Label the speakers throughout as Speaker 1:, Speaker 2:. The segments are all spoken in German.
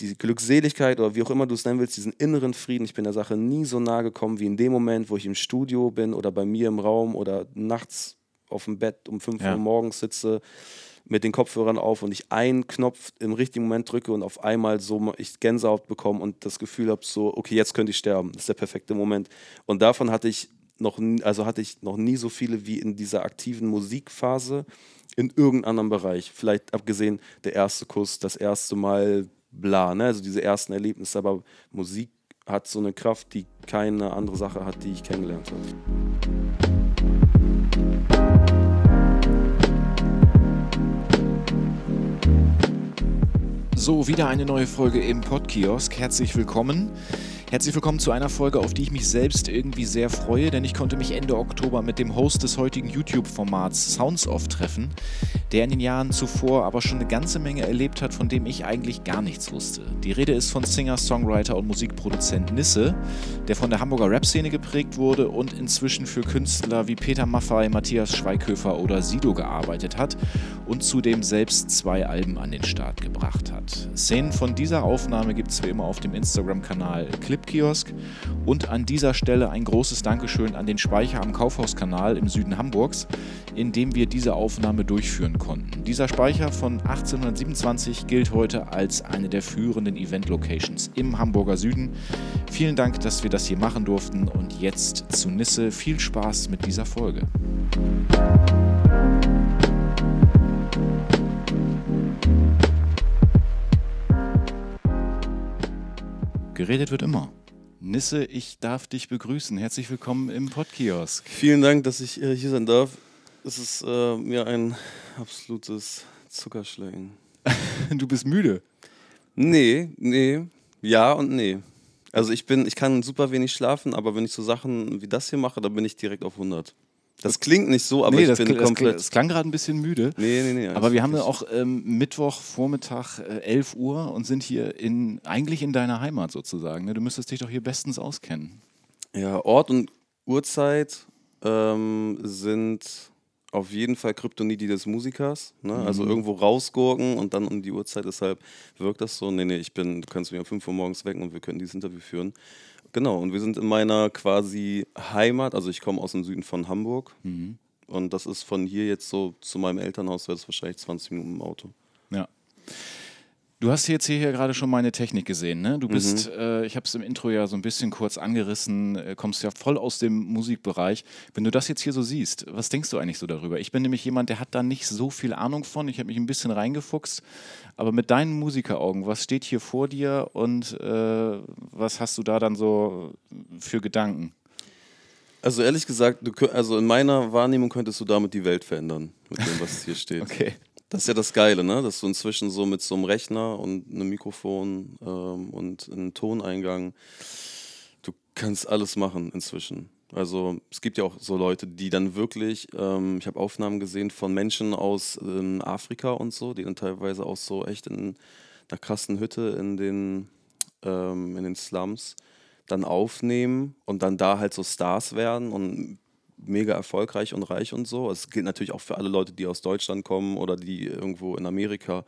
Speaker 1: die Glückseligkeit oder wie auch immer du es nennen willst, diesen inneren Frieden. Ich bin der Sache nie so nahe gekommen wie in dem Moment, wo ich im Studio bin oder bei mir im Raum oder nachts auf dem Bett um 5
Speaker 2: Ja.
Speaker 1: Uhr morgens sitze mit den Kopfhörern auf und ich einen Knopf im richtigen Moment drücke und auf einmal so ich Gänsehaut bekomme und das Gefühl habe so okay jetzt könnte ich sterben das ist der perfekte Moment und davon hatte ich noch also hatte ich noch nie so viele wie in dieser aktiven Musikphase in irgendeinem anderen Bereich vielleicht abgesehen der erste Kuss das erste Mal bla ne also diese ersten Erlebnisse aber Musik hat so eine Kraft die keine andere Sache hat die ich kennengelernt habe
Speaker 2: So, wieder eine neue Folge im Podkiosk. Herzlich willkommen. Herzlich willkommen zu einer Folge, auf die ich mich selbst irgendwie sehr freue, denn ich konnte mich Ende Oktober mit dem Host des heutigen YouTube-Formats Sounds Off treffen, der in den Jahren zuvor aber schon eine ganze Menge erlebt hat, von dem ich eigentlich gar nichts wusste. Die Rede ist von Singer, Songwriter und Musikproduzent Nisse, der von der Hamburger Rap-Szene geprägt wurde und inzwischen für Künstler wie Peter Maffay, Matthias Schweighöfer oder Sido gearbeitet hat und zudem selbst zwei Alben an den Start gebracht hat. Szenen von dieser Aufnahme gibt es wie immer auf dem Instagram-Kanal Clipkiosk und an dieser Stelle ein großes Dankeschön an den Speicher am Kaufhauskanal im Süden Hamburgs, in dem wir diese Aufnahme durchführen konnten. Dieser Speicher von 1827 gilt heute als eine der führenden Event-Locations im Hamburger Süden. Vielen Dank, dass wir das hier machen durften und jetzt zu Nisse. Viel Spaß mit dieser Folge. Geredet wird immer. Nisse, ich darf dich begrüßen. Herzlich willkommen im Podkiosk.
Speaker 1: Vielen Dank, dass ich äh, hier sein darf. Es ist äh, mir ein absolutes Zuckerschlecken.
Speaker 2: Du bist müde.
Speaker 1: Nee, nee, ja und nee. Also ich bin, ich kann super wenig schlafen, aber wenn ich so Sachen wie das hier mache, dann bin ich direkt auf 100. Das klingt nicht so, aber
Speaker 2: nee,
Speaker 1: ich
Speaker 2: das,
Speaker 1: bin
Speaker 2: kl-
Speaker 1: komplett.
Speaker 2: das klang gerade ein bisschen müde.
Speaker 1: nee, nee, nee.
Speaker 2: Aber wir haben ja auch ähm, Mittwochvormittag äh, 11 Uhr und sind hier in, eigentlich in deiner Heimat sozusagen. Ne? Du müsstest dich doch hier bestens auskennen.
Speaker 1: Ja, Ort und Uhrzeit ähm, sind auf jeden Fall Kryptonite des Musikers. Ne? Also
Speaker 2: Mhm.
Speaker 1: irgendwo rausgurken und dann um die Uhrzeit. Deshalb wirkt das so. Nee, nee, ich bin, du kannst mich um 5 Uhr morgens wecken und wir können dieses Interview führen. Genau, und wir sind in meiner quasi Heimat. Also ich komme aus dem Süden von Hamburg.
Speaker 2: Mhm.
Speaker 1: Und das ist von hier jetzt so zu meinem Elternhaus, wäre es wahrscheinlich 20 Minuten im Auto.
Speaker 2: Ja. Du hast jetzt hier gerade schon meine Technik gesehen, ne? Du bist,
Speaker 1: Mhm.
Speaker 2: äh, ich habe es im Intro ja so ein bisschen kurz angerissen, äh, kommst ja voll aus dem Musikbereich. Wenn du das jetzt hier so siehst, was denkst du eigentlich so darüber? Ich bin nämlich jemand, der hat da nicht so viel Ahnung von. Ich habe mich ein bisschen reingefuchst. Aber mit deinen Musikeraugen, was steht hier vor dir und äh, was hast du da dann so für Gedanken?
Speaker 1: Also ehrlich gesagt, du, also in meiner Wahrnehmung könntest du damit die Welt verändern, mit dem, was hier steht.
Speaker 2: Okay.
Speaker 1: Das ist ja das Geile, ne? Dass du inzwischen so mit so einem Rechner und einem Mikrofon ähm, und einem Toneingang, du kannst alles machen inzwischen. Also es gibt ja auch so Leute, die dann wirklich, ähm, ich habe Aufnahmen gesehen von Menschen aus ähm, Afrika und so, die dann teilweise auch so echt in einer krassen Hütte in den, ähm, in den Slums dann aufnehmen und dann da halt so Stars werden und mega erfolgreich und reich und so. Es gilt natürlich auch für alle Leute, die aus Deutschland kommen oder die irgendwo in Amerika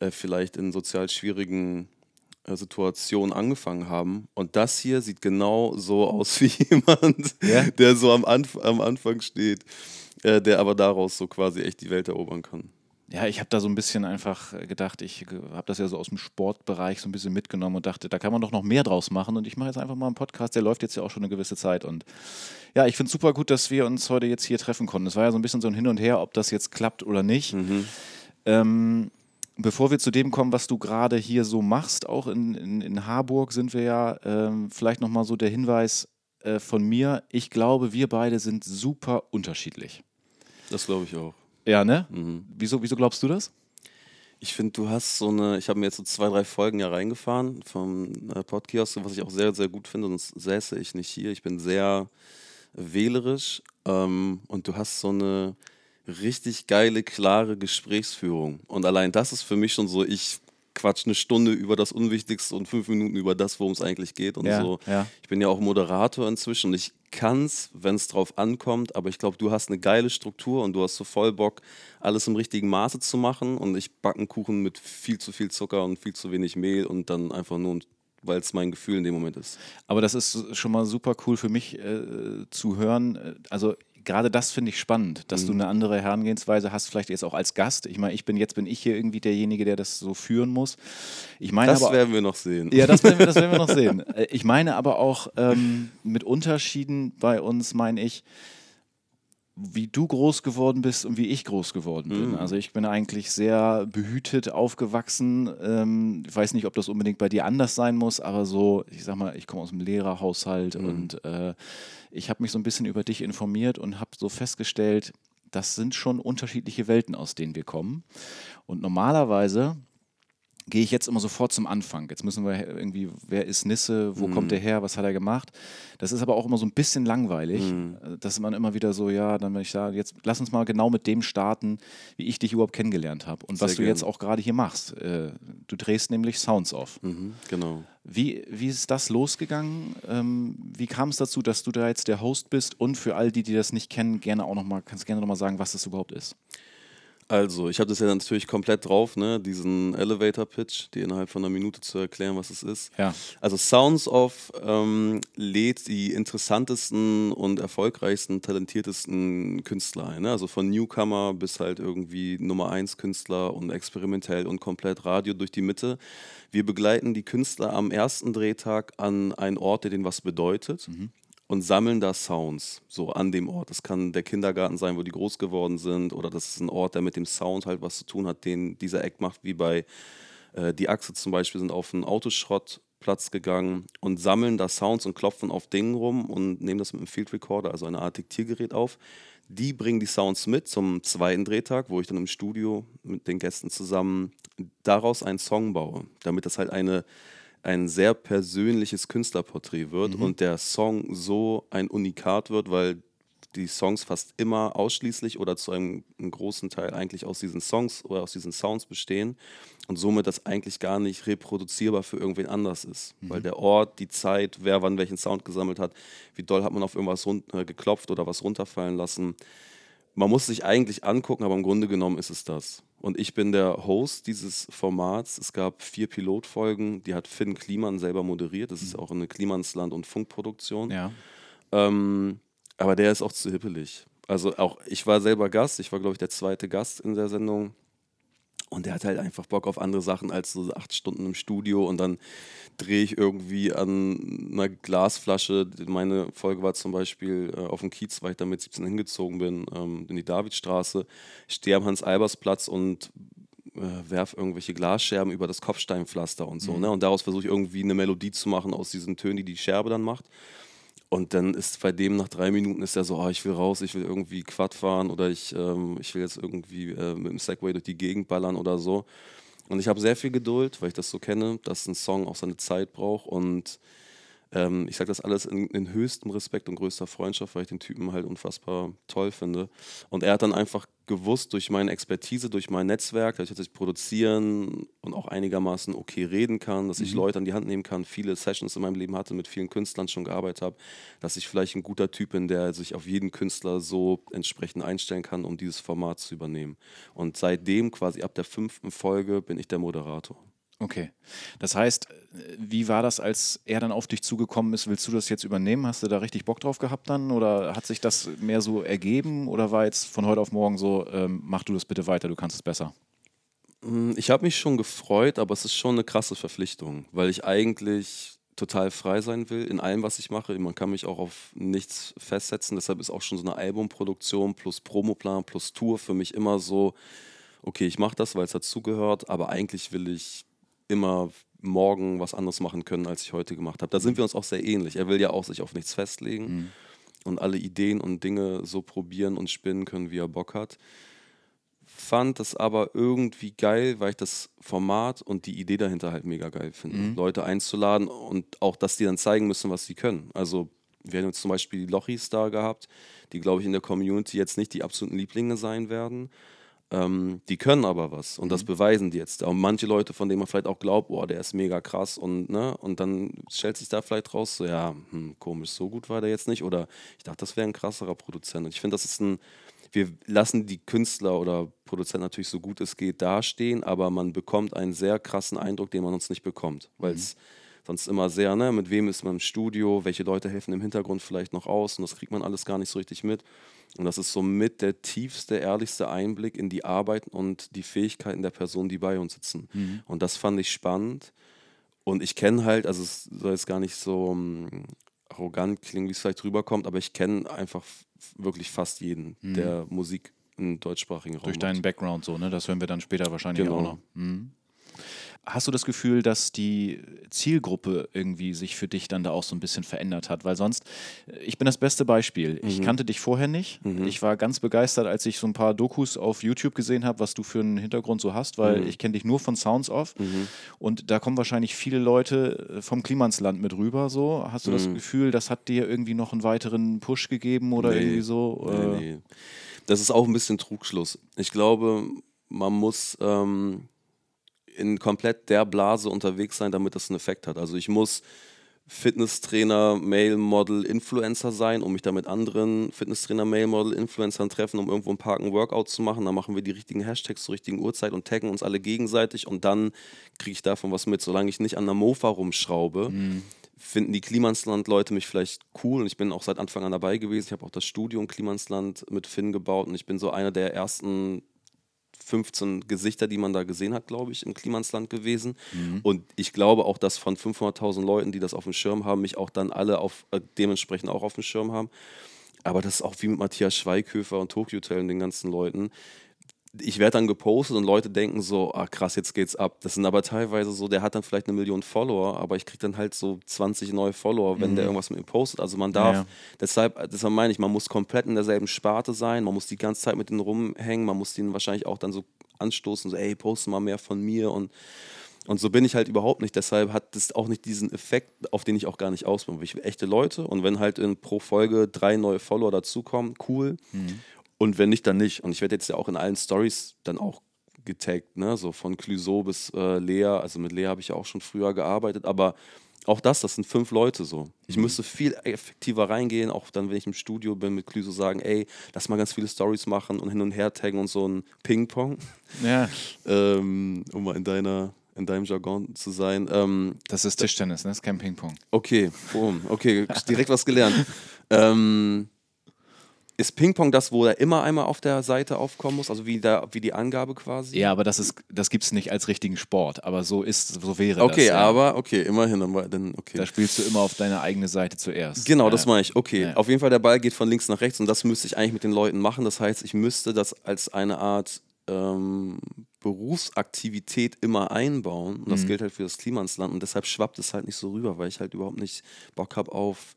Speaker 1: äh, vielleicht in sozial schwierigen äh, Situationen angefangen haben. Und das hier sieht genau so aus wie jemand,
Speaker 2: Ja?
Speaker 1: der so am, Anf am Anfang steht, äh, der aber daraus so quasi echt die Welt erobern kann.
Speaker 2: Ja, ich habe da so ein bisschen einfach gedacht, ich habe das ja so aus dem Sportbereich so ein bisschen mitgenommen und dachte, da kann man doch noch mehr draus machen. Und ich mache jetzt einfach mal einen Podcast, der läuft jetzt ja auch schon eine gewisse Zeit. Und ja, ich finde es super gut, dass wir uns heute jetzt hier treffen konnten. Es war ja so ein bisschen so ein Hin und Her, ob das jetzt klappt oder nicht. Ähm, bevor wir zu dem kommen, was du gerade hier so machst, auch in, in, in Harburg sind wir ja, ähm, vielleicht nochmal so der Hinweis äh, von mir. Ich glaube, wir beide sind super unterschiedlich.
Speaker 1: Das glaube ich auch.
Speaker 2: Ja, ne?
Speaker 1: Mhm.
Speaker 2: Wieso, wieso glaubst du das?
Speaker 1: Ich finde, du hast so eine, ich habe mir jetzt so zwei, drei Folgen ja reingefahren vom äh, Podcast, was ich auch sehr, sehr gut finde, sonst säße ich nicht hier. Ich bin sehr wählerisch ähm, und du hast so eine richtig geile, klare Gesprächsführung. Und allein das ist für mich schon so, ich quatsch eine Stunde über das Unwichtigste und fünf Minuten über das, worum es eigentlich geht und
Speaker 2: Ja,
Speaker 1: so.
Speaker 2: ja.
Speaker 1: Ich bin ja auch Moderator inzwischen und ich kann's, wenn es drauf ankommt, aber ich glaube, du hast eine geile Struktur und du hast so voll Bock, alles im richtigen Maße zu machen und ich backe einen Kuchen mit viel zu viel Zucker und viel zu wenig Mehl und dann einfach nur, weil es mein Gefühl in dem Moment ist.
Speaker 2: Aber das ist schon mal super cool für mich äh, zu hören. Also gerade das finde ich spannend, dass du
Speaker 1: Mhm.
Speaker 2: eine andere Herangehensweise hast, vielleicht jetzt auch als Gast. Ich meine, ich bin jetzt bin ich hier irgendwie derjenige, der das so führen muss. Ich meine
Speaker 1: Das
Speaker 2: aber
Speaker 1: werden wir noch sehen.
Speaker 2: ja, das werden, wir, das werden wir noch sehen. Äh, Ich meine aber auch ähm, mit Unterschieden bei uns, meine ich, wie du groß geworden bist und wie ich groß geworden bin.
Speaker 1: Mhm.
Speaker 2: Also ich bin eigentlich sehr behütet aufgewachsen. Ähm, ich weiß nicht, ob das unbedingt bei dir anders sein muss, aber so, ich sag mal, ich komme aus einem Lehrerhaushalt
Speaker 1: Mhm.
Speaker 2: und äh, ich habe mich so ein bisschen über dich informiert und habe so festgestellt, das sind schon unterschiedliche Welten, aus denen wir kommen. Und normalerweise gehe ich jetzt immer sofort zum Anfang. Jetzt müssen wir irgendwie, wer ist Nisse, wo kommt der her, was hat er gemacht? Das ist aber auch immer so ein bisschen langweilig, äh, dass man immer wieder so, ja, dann wenn ich sage, jetzt lass uns mal genau mit dem starten, wie ich dich überhaupt kennengelernt habe und was
Speaker 1: Sehr
Speaker 2: du jetzt
Speaker 1: gern.
Speaker 2: auch gerade hier machst. Äh, Du drehst nämlich Sounds auf.
Speaker 1: Mhm, genau.
Speaker 2: Wie, wie ist das losgegangen? Ähm, wie kam es dazu, dass du da jetzt der Host bist? Und für all die, die das nicht kennen, gerne auch noch mal, kannst gerne noch mal sagen, was das überhaupt ist.
Speaker 1: Also, ich habe das ja natürlich komplett drauf, ne? diesen Elevator-Pitch, dir innerhalb von einer Minute zu erklären, was es ist.
Speaker 2: Ja.
Speaker 1: Also Sounds of ähm, lädt die interessantesten und erfolgreichsten, talentiertesten Künstler ein. Ne? Also von Newcomer bis halt irgendwie Nummer 1 Künstler und experimentell und komplett Radio durch die Mitte. Wir begleiten die Künstler am ersten Drehtag an einen Ort, der denen was bedeutet. Und sammeln da Sounds, so an dem Ort. Das kann der Kindergarten sein, wo die groß geworden sind, oder das ist ein Ort, der mit dem Sound halt was zu tun hat, den dieser Act macht, wie bei äh, die Achse zum Beispiel sind auf einen Autoschrottplatz gegangen und sammeln da Sounds und klopfen auf Dingen rum und nehmen das mit einem Field Recorder, also eine Art Diktiergerät auf. Die bringen die Sounds mit zum zweiten Drehtag, wo ich dann im Studio mit den Gästen zusammen daraus einen Song baue, damit das halt eine, ein sehr persönliches Künstlerporträt wird und der Song so ein Unikat wird, weil die Songs fast immer ausschließlich oder zu einem, einem großen Teil eigentlich aus diesen Songs oder aus diesen Sounds bestehen und somit das eigentlich gar nicht reproduzierbar für irgendwen anders ist. Weil der Ort, die Zeit, wer wann welchen Sound gesammelt hat, wie doll hat man auf irgendwas äh, geklopft oder was runterfallen lassen. Man muss sich eigentlich angucken, aber im Grunde genommen ist es das. Und ich bin der Host dieses Formats. Es gab vier Pilotfolgen, die hat Finn Kliman selber moderiert. Das ist auch eine Klimansland- und Funkproduktion.
Speaker 2: Ja.
Speaker 1: Ähm, aber der ist auch zu hippelig. Also auch, ich war selber Gast, ich war, glaube ich, der zweite Gast in der Sendung. Und der hat halt einfach Bock auf andere Sachen als so acht Stunden im Studio und dann drehe ich irgendwie an einer Glasflasche. Meine Folge war zum Beispiel äh, auf dem Kiez, weil ich da mit 17 hingezogen bin, ähm, in die Davidstraße. Stehe am Hans-Albers-Platz und äh, werf irgendwelche Glasscherben über das Kopfsteinpflaster und so. Ne? Und daraus versuche ich irgendwie eine Melodie zu machen aus diesen Tönen, die die Scherbe dann macht. Und dann ist bei dem nach drei Minuten ist er so, oh, ich will raus, ich will irgendwie Quad fahren oder ich, ähm, ich will jetzt irgendwie äh, mit dem Segway durch die Gegend ballern oder so. Und ich habe sehr viel Geduld, weil ich das so kenne, dass ein Song auch seine Zeit braucht. Und ähm, ich sage das alles in, in höchstem Respekt und größter Freundschaft, weil ich den Typen halt unfassbar toll finde. Und er hat dann einfach gewusst, durch meine Expertise, durch mein Netzwerk, dass ich jetzt produzieren und auch einigermaßen okay reden kann, dass ich Leute an die Hand nehmen kann, viele Sessions in meinem Leben hatte, mit vielen Künstlern schon gearbeitet habe, dass ich vielleicht ein guter Typ bin, der sich auf jeden Künstler so entsprechend einstellen kann, um dieses Format zu übernehmen. Und seitdem, quasi ab der fünften Folge, bin ich der Moderator.
Speaker 2: Okay. Das heißt, äh, wie war das, als er dann auf dich zugekommen ist? Willst du das jetzt übernehmen? Hast du da richtig Bock drauf gehabt dann? Oder hat sich das mehr so ergeben? Oder war jetzt von heute auf morgen so, ähm, mach du das bitte weiter, du kannst es besser?
Speaker 1: Mm, Ich habe mich schon gefreut, aber es ist schon eine krasse Verpflichtung, weil ich eigentlich total frei sein will in allem, was ich mache. Man kann mich auch auf nichts festsetzen. Deshalb ist auch schon so eine Albumproduktion plus Promoplan plus Tour für mich immer so, okay, ich mache das, weil es dazugehört, aber eigentlich will ich immer morgen was anderes machen können, als ich heute gemacht habe. Da sind wir uns auch sehr ähnlich. Er will ja auch sich auf nichts festlegen und alle Ideen und Dinge so probieren und spinnen können, wie er Bock hat fand das aber irgendwie geil, weil ich das Format und die Idee dahinter halt mega geil finde. Leute einzuladen und auch, dass die dann zeigen müssen, was sie können. Also wir haben jetzt zum Beispiel die Lochis da gehabt, die, glaube ich, in der Community jetzt nicht die absoluten Lieblinge sein werden. Ähm, die können aber was und das
Speaker 2: Mhm.
Speaker 1: beweisen die jetzt. Und manche Leute, von denen man vielleicht auch glaubt, boah, der ist mega krass und ne, und dann stellt sich da vielleicht raus, so ja, hm, komisch, so gut war der jetzt nicht. Oder ich dachte, das wäre ein krasserer Produzent. Und ich finde, das ist ein, wir lassen die Künstler oder Produzenten natürlich so gut es geht dastehen, aber man bekommt einen sehr krassen Eindruck, den man uns nicht bekommt, weil es sonst immer sehr, ne, mit wem ist man im Studio, welche Leute helfen im Hintergrund vielleicht noch aus und das kriegt man alles gar nicht so richtig mit. Und das ist somit der tiefste, ehrlichste Einblick in die Arbeit und die Fähigkeiten der Personen, die bei uns sitzen.
Speaker 2: Mhm.
Speaker 1: Und das fand ich spannend. Und ich kenne halt, also es soll jetzt gar nicht so ähm, arrogant klingen, wie es vielleicht rüberkommt, aber ich kenne einfach wirklich fast jeden, der Musik im deutschsprachigen Raum
Speaker 2: Mhm. Durch
Speaker 1: macht.
Speaker 2: deinen Background so, ne? Das hören wir dann später wahrscheinlich
Speaker 1: Genau.
Speaker 2: auch noch. Mhm. Hast du das Gefühl, dass die Zielgruppe irgendwie sich für dich dann da auch so ein bisschen verändert hat? Weil sonst, äh, ich bin das beste Beispiel. Ich kannte dich vorher nicht. Ich war ganz begeistert, als ich so ein paar Dokus auf YouTube gesehen habe, was du für einen Hintergrund so hast, weil ich kenne dich nur von Sounds Off. Und da kommen wahrscheinlich viele Leute äh, vom Klimansland mit rüber. So, hast du das Gefühl, das hat dir irgendwie noch einen weiteren Push gegeben oder
Speaker 1: Nee,
Speaker 2: irgendwie so?
Speaker 1: Nee, nee. Das ist auch ein bisschen Trugschluss. Ich glaube, man muss ähm, in komplett der Blase unterwegs sein, damit das einen Effekt hat. Also ich muss Fitnesstrainer, Male Model, Influencer sein, um mich da mit anderen Fitnesstrainer, Male Model, Influencern treffen, um irgendwo im Park ein Workout zu machen. Dann machen wir die richtigen Hashtags zur richtigen Uhrzeit und taggen uns alle gegenseitig und dann kriege ich davon was mit. Solange ich nicht an der Mofa rumschraube, finden die Klimansland-Leute mich vielleicht cool und ich bin auch seit Anfang an dabei gewesen. Ich habe auch das Studio in Klimansland mit Finn gebaut und ich bin so einer der ersten 15 Gesichter, die man da gesehen hat, glaube ich, im Klimansland gewesen. Und ich glaube auch, dass von 500.000 Leuten, die das auf dem Schirm haben, mich auch dann alle auf, äh, dementsprechend auch auf dem Schirm haben. Aber das ist auch wie mit Matthias Schweighöfer und Tokyo Hotel und den ganzen Leuten. Ich werde dann gepostet und Leute denken so, ah krass, jetzt geht's ab. Das sind aber teilweise so, der hat dann vielleicht eine Million Follower, aber ich kriege dann halt so 20 neue Follower, wenn der irgendwas mit mir postet. Also man darf,
Speaker 2: Ja.
Speaker 1: deshalb, deshalb meine ich, man muss komplett in derselben Sparte sein, man muss die ganze Zeit mit denen rumhängen, man muss denen wahrscheinlich auch dann so anstoßen, so ey, poste mal mehr von mir und und so bin ich halt überhaupt nicht. Deshalb hat das auch nicht diesen Effekt, auf den ich auch gar nicht aus bin. Ich will echte Leute und wenn halt in pro Folge drei neue Follower dazukommen, cool. Und wenn nicht, dann nicht. Und ich werde jetzt ja auch in allen Stories dann auch getaggt, ne? So von Clüso bis äh, Lea. Also mit Lea habe ich ja auch schon früher gearbeitet, aber auch das, das sind fünf Leute so. Ich müsste viel effektiver reingehen, auch dann, wenn ich im Studio bin, mit Clüso sagen, ey, lass mal ganz viele Stories machen und hin und her taggen und so ein Ping-Pong
Speaker 2: Ja,
Speaker 1: ähm, um mal in deiner in deinem Jargon zu sein. Ähm,
Speaker 2: das ist Tischtennis, ne? Das ist kein Ping-Pong.
Speaker 1: okay, boom, okay, direkt was gelernt. ähm, ist Ping-Pong das, wo er immer einmal auf der Seite aufkommen muss, also wie, da, wie die Angabe quasi?
Speaker 2: Ja, aber das ist, das gibt es nicht als richtigen Sport, aber so ist, so wäre
Speaker 1: Okay,
Speaker 2: das. ja.
Speaker 1: aber okay, immerhin, dann, okay.
Speaker 2: Da spielst du immer auf deine eigene Seite zuerst.
Speaker 1: Genau,
Speaker 2: Ja.
Speaker 1: das meine ich. Okay,
Speaker 2: Ja.
Speaker 1: auf jeden Fall der Ball geht von links nach rechts und das müsste ich eigentlich mit den Leuten machen. Das heißt, ich müsste das als eine Art ähm, Berufsaktivität immer einbauen und das
Speaker 2: Mhm.
Speaker 1: gilt halt für das Klimansland und deshalb schwappt es halt nicht so rüber, weil ich halt überhaupt nicht Bock habe auf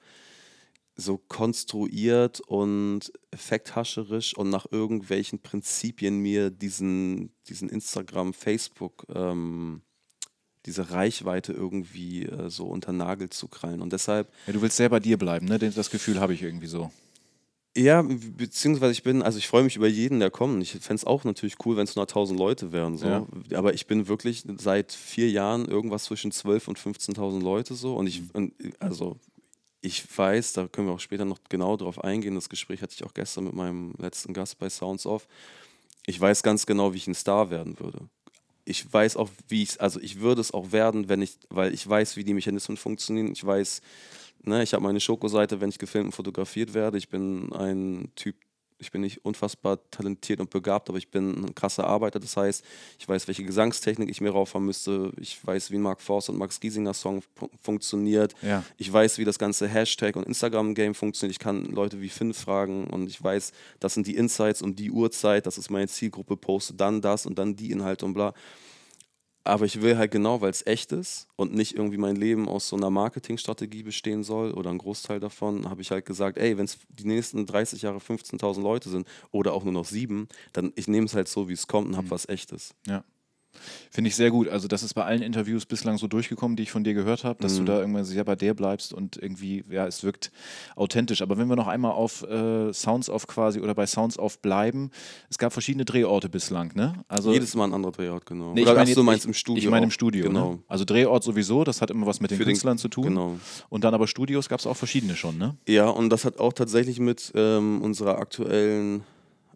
Speaker 1: so konstruiert und effekthascherisch und nach irgendwelchen Prinzipien mir diesen, diesen Instagram, Facebook, ähm, diese Reichweite irgendwie äh, so unter Nagel zu krallen. Und deshalb
Speaker 2: Ja, du willst sehr bei dir bleiben, ne? Das Gefühl habe ich irgendwie so.
Speaker 1: Ja, beziehungsweise ich bin, also ich freue mich über jeden, der kommt. Ich fände es auch natürlich cool, wenn es nur 1000 Leute wären. So.
Speaker 2: Ja.
Speaker 1: Aber ich bin wirklich seit vier Jahren irgendwas zwischen 12.000 und 15.000 Leute so. Und ich, und, also ich weiß, da können wir auch später noch genau drauf eingehen. Das Gespräch hatte ich auch gestern mit meinem letzten Gast bei Sounds Off. Ich weiß ganz genau, wie ich ein Star werden würde. Ich weiß auch, wie ich, also ich würde es auch werden, wenn ich, weil ich weiß, wie die Mechanismen funktionieren. Ich weiß, Ne, ich habe meine Schokoseite, wenn ich gefilmt und fotografiert werde. Ich bin ein Typ, ich bin nicht unfassbar talentiert und begabt, aber ich bin ein krasser Arbeiter. Das heißt, ich weiß, welche Gesangstechnik ich mir raufhauen müsste. Ich weiß, wie Mark Forster und Max Giesinger Song fu- funktioniert.
Speaker 2: Ja.
Speaker 1: Ich weiß, wie das ganze Hashtag und Instagram-Game funktioniert. Ich kann Leute wie Finn fragen und ich weiß, das sind die Insights um die Uhrzeit, das ist meine Zielgruppe, poste dann das und dann die Inhalte und bla. Aber ich will halt genau, weil es echt ist und nicht irgendwie mein Leben aus so einer Marketingstrategie bestehen soll oder ein Großteil davon, habe ich halt gesagt, ey, wenn es die nächsten 30 Jahre 15.000 Leute sind oder auch nur noch sieben, dann ich nehme es halt so, wie es kommt und habe was Echtes.
Speaker 2: Ja. Finde ich sehr gut. Also das ist bei allen Interviews bislang so durchgekommen, die ich von dir gehört habe, dass
Speaker 1: Mhm.
Speaker 2: du da irgendwann sehr bei der bleibst und irgendwie, ja, es wirkt authentisch. Aber wenn wir noch einmal auf äh, Sounds auf quasi oder bei Sounds auf bleiben, es gab verschiedene Drehorte bislang, ne? Also
Speaker 1: Jedes Mal ein anderer Drehort, genau.
Speaker 2: Nee, ich
Speaker 1: Oder
Speaker 2: meine
Speaker 1: ach, du meinst
Speaker 2: ich-
Speaker 1: im Studio.
Speaker 2: Ich meine im. Studio.
Speaker 1: Genau.
Speaker 2: Ne? Also Drehort sowieso, das hat immer was mit den
Speaker 1: Für den-
Speaker 2: Künstlern zu tun.
Speaker 1: Genau.
Speaker 2: Und dann aber Studios gab es auch verschiedene schon, ne?
Speaker 1: Ja, und das hat auch tatsächlich mit ähm, unserer aktuellen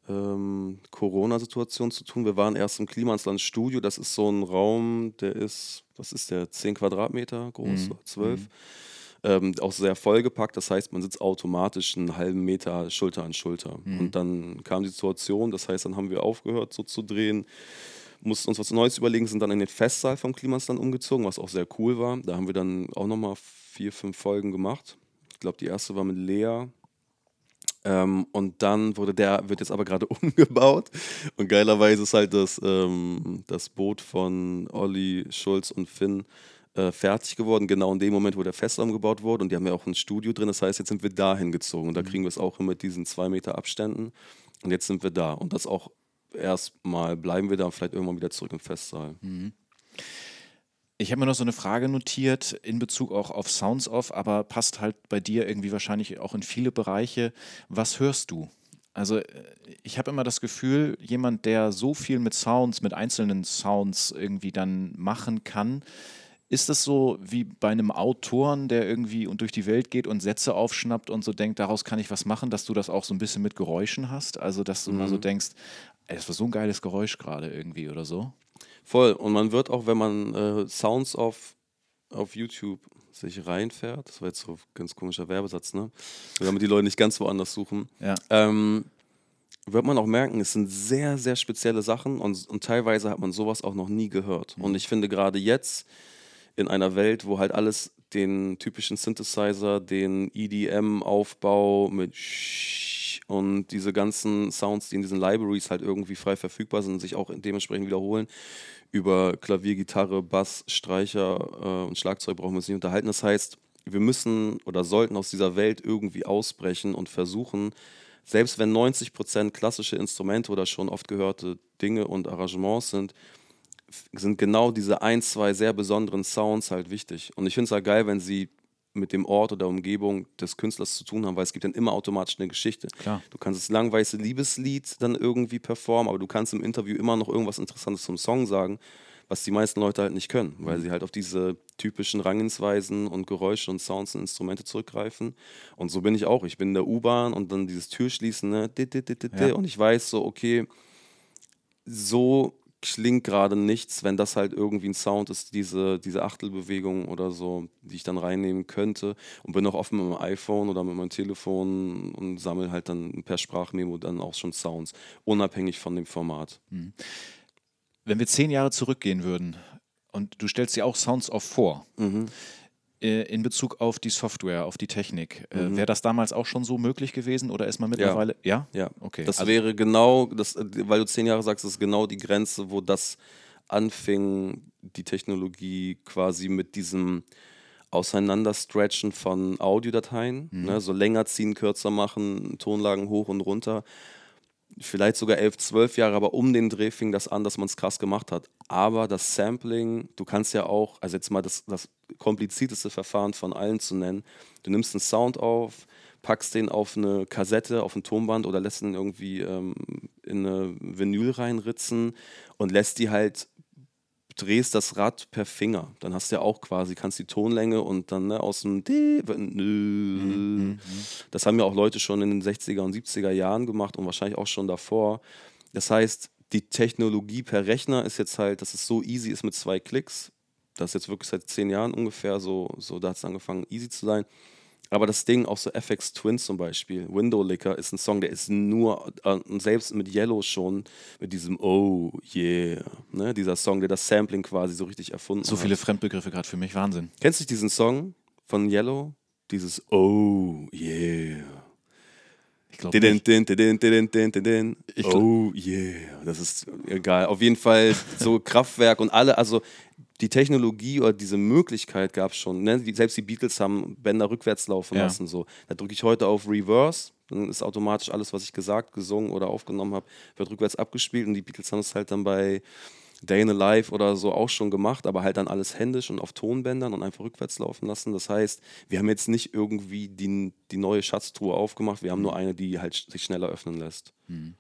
Speaker 1: ähm, Corona-Situation zu tun. Wir waren erst im Klimansland Studio. Das ist so ein Raum, der ist, was ist der, 10 Quadratmeter groß,
Speaker 2: Mhm.
Speaker 1: 12. Ähm, auch sehr vollgepackt. Das heißt, man sitzt automatisch einen halben Meter Schulter an Schulter.
Speaker 2: Mhm.
Speaker 1: Und dann kam die Situation, das heißt, dann haben wir aufgehört, so zu drehen. Mussten uns was Neues überlegen, sind dann in den Festsaal vom Klimansland umgezogen, was auch sehr cool war. Da haben wir dann auch nochmal vier, fünf Folgen gemacht. Ich glaube, die erste war mit Lea. Ähm, und dann wurde der, wird jetzt aber gerade umgebaut. Und geilerweise ist halt das, ähm, das Boot von Olli, Schulz und Finn äh, fertig geworden, genau in dem Moment, wo der Festsaal umgebaut wurde. Und die haben ja auch ein Studio drin. Das heißt, jetzt sind wir da hingezogen. Und da kriegen wir es auch mit diesen zwei Meter Abständen. Und jetzt sind wir da. Und das auch erstmal bleiben wir da und vielleicht irgendwann wieder zurück im Festsaal.
Speaker 2: Ich habe mir noch so eine Frage notiert in Bezug auch auf Sounds Off, aber passt halt bei dir irgendwie wahrscheinlich auch in viele Bereiche. Was hörst du? Also äh, ich habe immer das Gefühl, jemand, der so viel mit Sounds, mit einzelnen Sounds irgendwie dann machen kann, ist das so wie bei einem Autoren, der irgendwie und durch die Welt geht und Sätze aufschnappt und so denkt, daraus kann ich was machen, dass du das auch so ein bisschen mit Geräuschen hast? Also dass du mal so denkst, ey, das war so ein geiles Geräusch gerade irgendwie oder so?
Speaker 1: Voll. Und man wird auch, wenn man äh, Sounds auf, auf YouTube sich reinfährt, das war jetzt so ein ganz komischer Werbesatz, ne? Damit die Leute nicht ganz woanders suchen,
Speaker 2: Ja.
Speaker 1: ähm, wird man auch merken, es sind sehr, sehr spezielle Sachen und, und teilweise hat man sowas auch noch nie gehört. Und ich finde gerade jetzt in einer Welt, wo halt alles den typischen Synthesizer, den EDM-Aufbau mit Und diese ganzen Sounds, die in diesen Libraries halt irgendwie frei verfügbar sind und sich auch dementsprechend wiederholen, über Klavier, Gitarre, Bass, Streicher äh, und Schlagzeug brauchen wir uns nicht unterhalten. Das heißt, wir müssen oder sollten aus dieser Welt irgendwie ausbrechen und versuchen, selbst wenn 90% klassische Instrumente oder schon oft gehörte Dinge und Arrangements sind, sind genau diese ein, zwei sehr besonderen Sounds halt wichtig. Und ich finde es halt geil, wenn sie mit dem Ort oder Umgebung des Künstlers zu tun haben, weil es gibt dann immer automatisch eine Geschichte.
Speaker 2: Klar.
Speaker 1: Du kannst das langweiße Liebeslied dann irgendwie performen, aber du kannst im Interview immer noch irgendwas Interessantes zum Song sagen, was die meisten Leute halt nicht können, weil sie halt auf diese typischen Rangensweisen und Geräusche und Sounds und Instrumente zurückgreifen. Und so bin ich auch. Ich bin in der U-Bahn und dann dieses Türschließen, ne? und ich weiß so, okay, so klingt gerade nichts, wenn das halt irgendwie ein Sound ist, diese, diese Achtelbewegung oder so, die ich dann reinnehmen könnte. Und bin auch offen mit meinem iPhone oder mit meinem Telefon und sammle halt dann per Sprachmemo dann auch schon Sounds, unabhängig von dem Format.
Speaker 2: Wenn wir zehn Jahre zurückgehen würden und du stellst dir auch Sounds Off vor, äh, in Bezug auf die Software, auf die Technik, äh, wäre das damals auch schon so möglich gewesen oder ist man mittlerweile. Ja?
Speaker 1: Ja,
Speaker 2: Okay.
Speaker 1: Das
Speaker 2: also-
Speaker 1: wäre genau, das, äh, weil du zehn Jahre sagst, das ist genau die Grenze, wo das anfing, die Technologie quasi mit diesem Auseinanderstretchen von Audiodateien,
Speaker 2: Mhm.
Speaker 1: ne, so länger ziehen, kürzer machen, Tonlagen hoch und runter. Vielleicht sogar elf, zwölf Jahre, aber um den Dreh fing das an, dass man es krass gemacht hat. Aber das Sampling, du kannst ja auch, also jetzt mal das, das komplizierteste Verfahren von allen zu nennen, du nimmst einen Sound auf, packst den auf eine Kassette, auf ein Tonband oder lässt ihn irgendwie ähm, in eine Vinyl reinritzen und lässt die halt drehst das Rad per Finger. Dann hast du ja auch quasi, kannst die Tonlänge und dann ne, aus dem D, ein Nö. Das haben ja auch Leute schon in den 60er und 70er Jahren gemacht und wahrscheinlich auch schon davor. Das heißt, die Technologie per Rechner ist jetzt halt, dass es so easy ist mit zwei Klicks. Das ist jetzt wirklich seit zehn Jahren ungefähr so, so da hat es angefangen, easy zu sein. Aber das Ding, auch so FX Twin zum Beispiel, Window Licker, ist ein Song, der ist nur, äh, selbst mit Yellow schon, mit diesem Oh yeah, ne, dieser Song, der das Sampling quasi so richtig erfunden
Speaker 2: So
Speaker 1: hat.
Speaker 2: viele Fremdbegriffe gerade für mich, Wahnsinn.
Speaker 1: Kennst du diesen Song von Yellow? Dieses Oh yeah.
Speaker 2: Ich glaube nicht.
Speaker 1: din, din, din.
Speaker 2: Ich
Speaker 1: Oh yeah. Das ist egal. Auf jeden Fall so Kraftwerk und alle, also die Technologie oder diese Möglichkeit gab es schon. Ne? Selbst die Beatles haben Bänder rückwärts laufen
Speaker 2: Ja.
Speaker 1: lassen. So. Da drücke ich heute auf Reverse, dann ist automatisch alles, was ich gesagt, gesungen oder aufgenommen habe, wird rückwärts abgespielt und die Beatles haben es halt dann bei Day in a Life oder so auch schon gemacht, aber halt dann alles händisch und auf Tonbändern und einfach rückwärts laufen lassen. Das heißt, wir haben jetzt nicht irgendwie die, die neue Schatztruhe aufgemacht, wir haben nur eine, die halt sich schneller öffnen lässt. Mhm.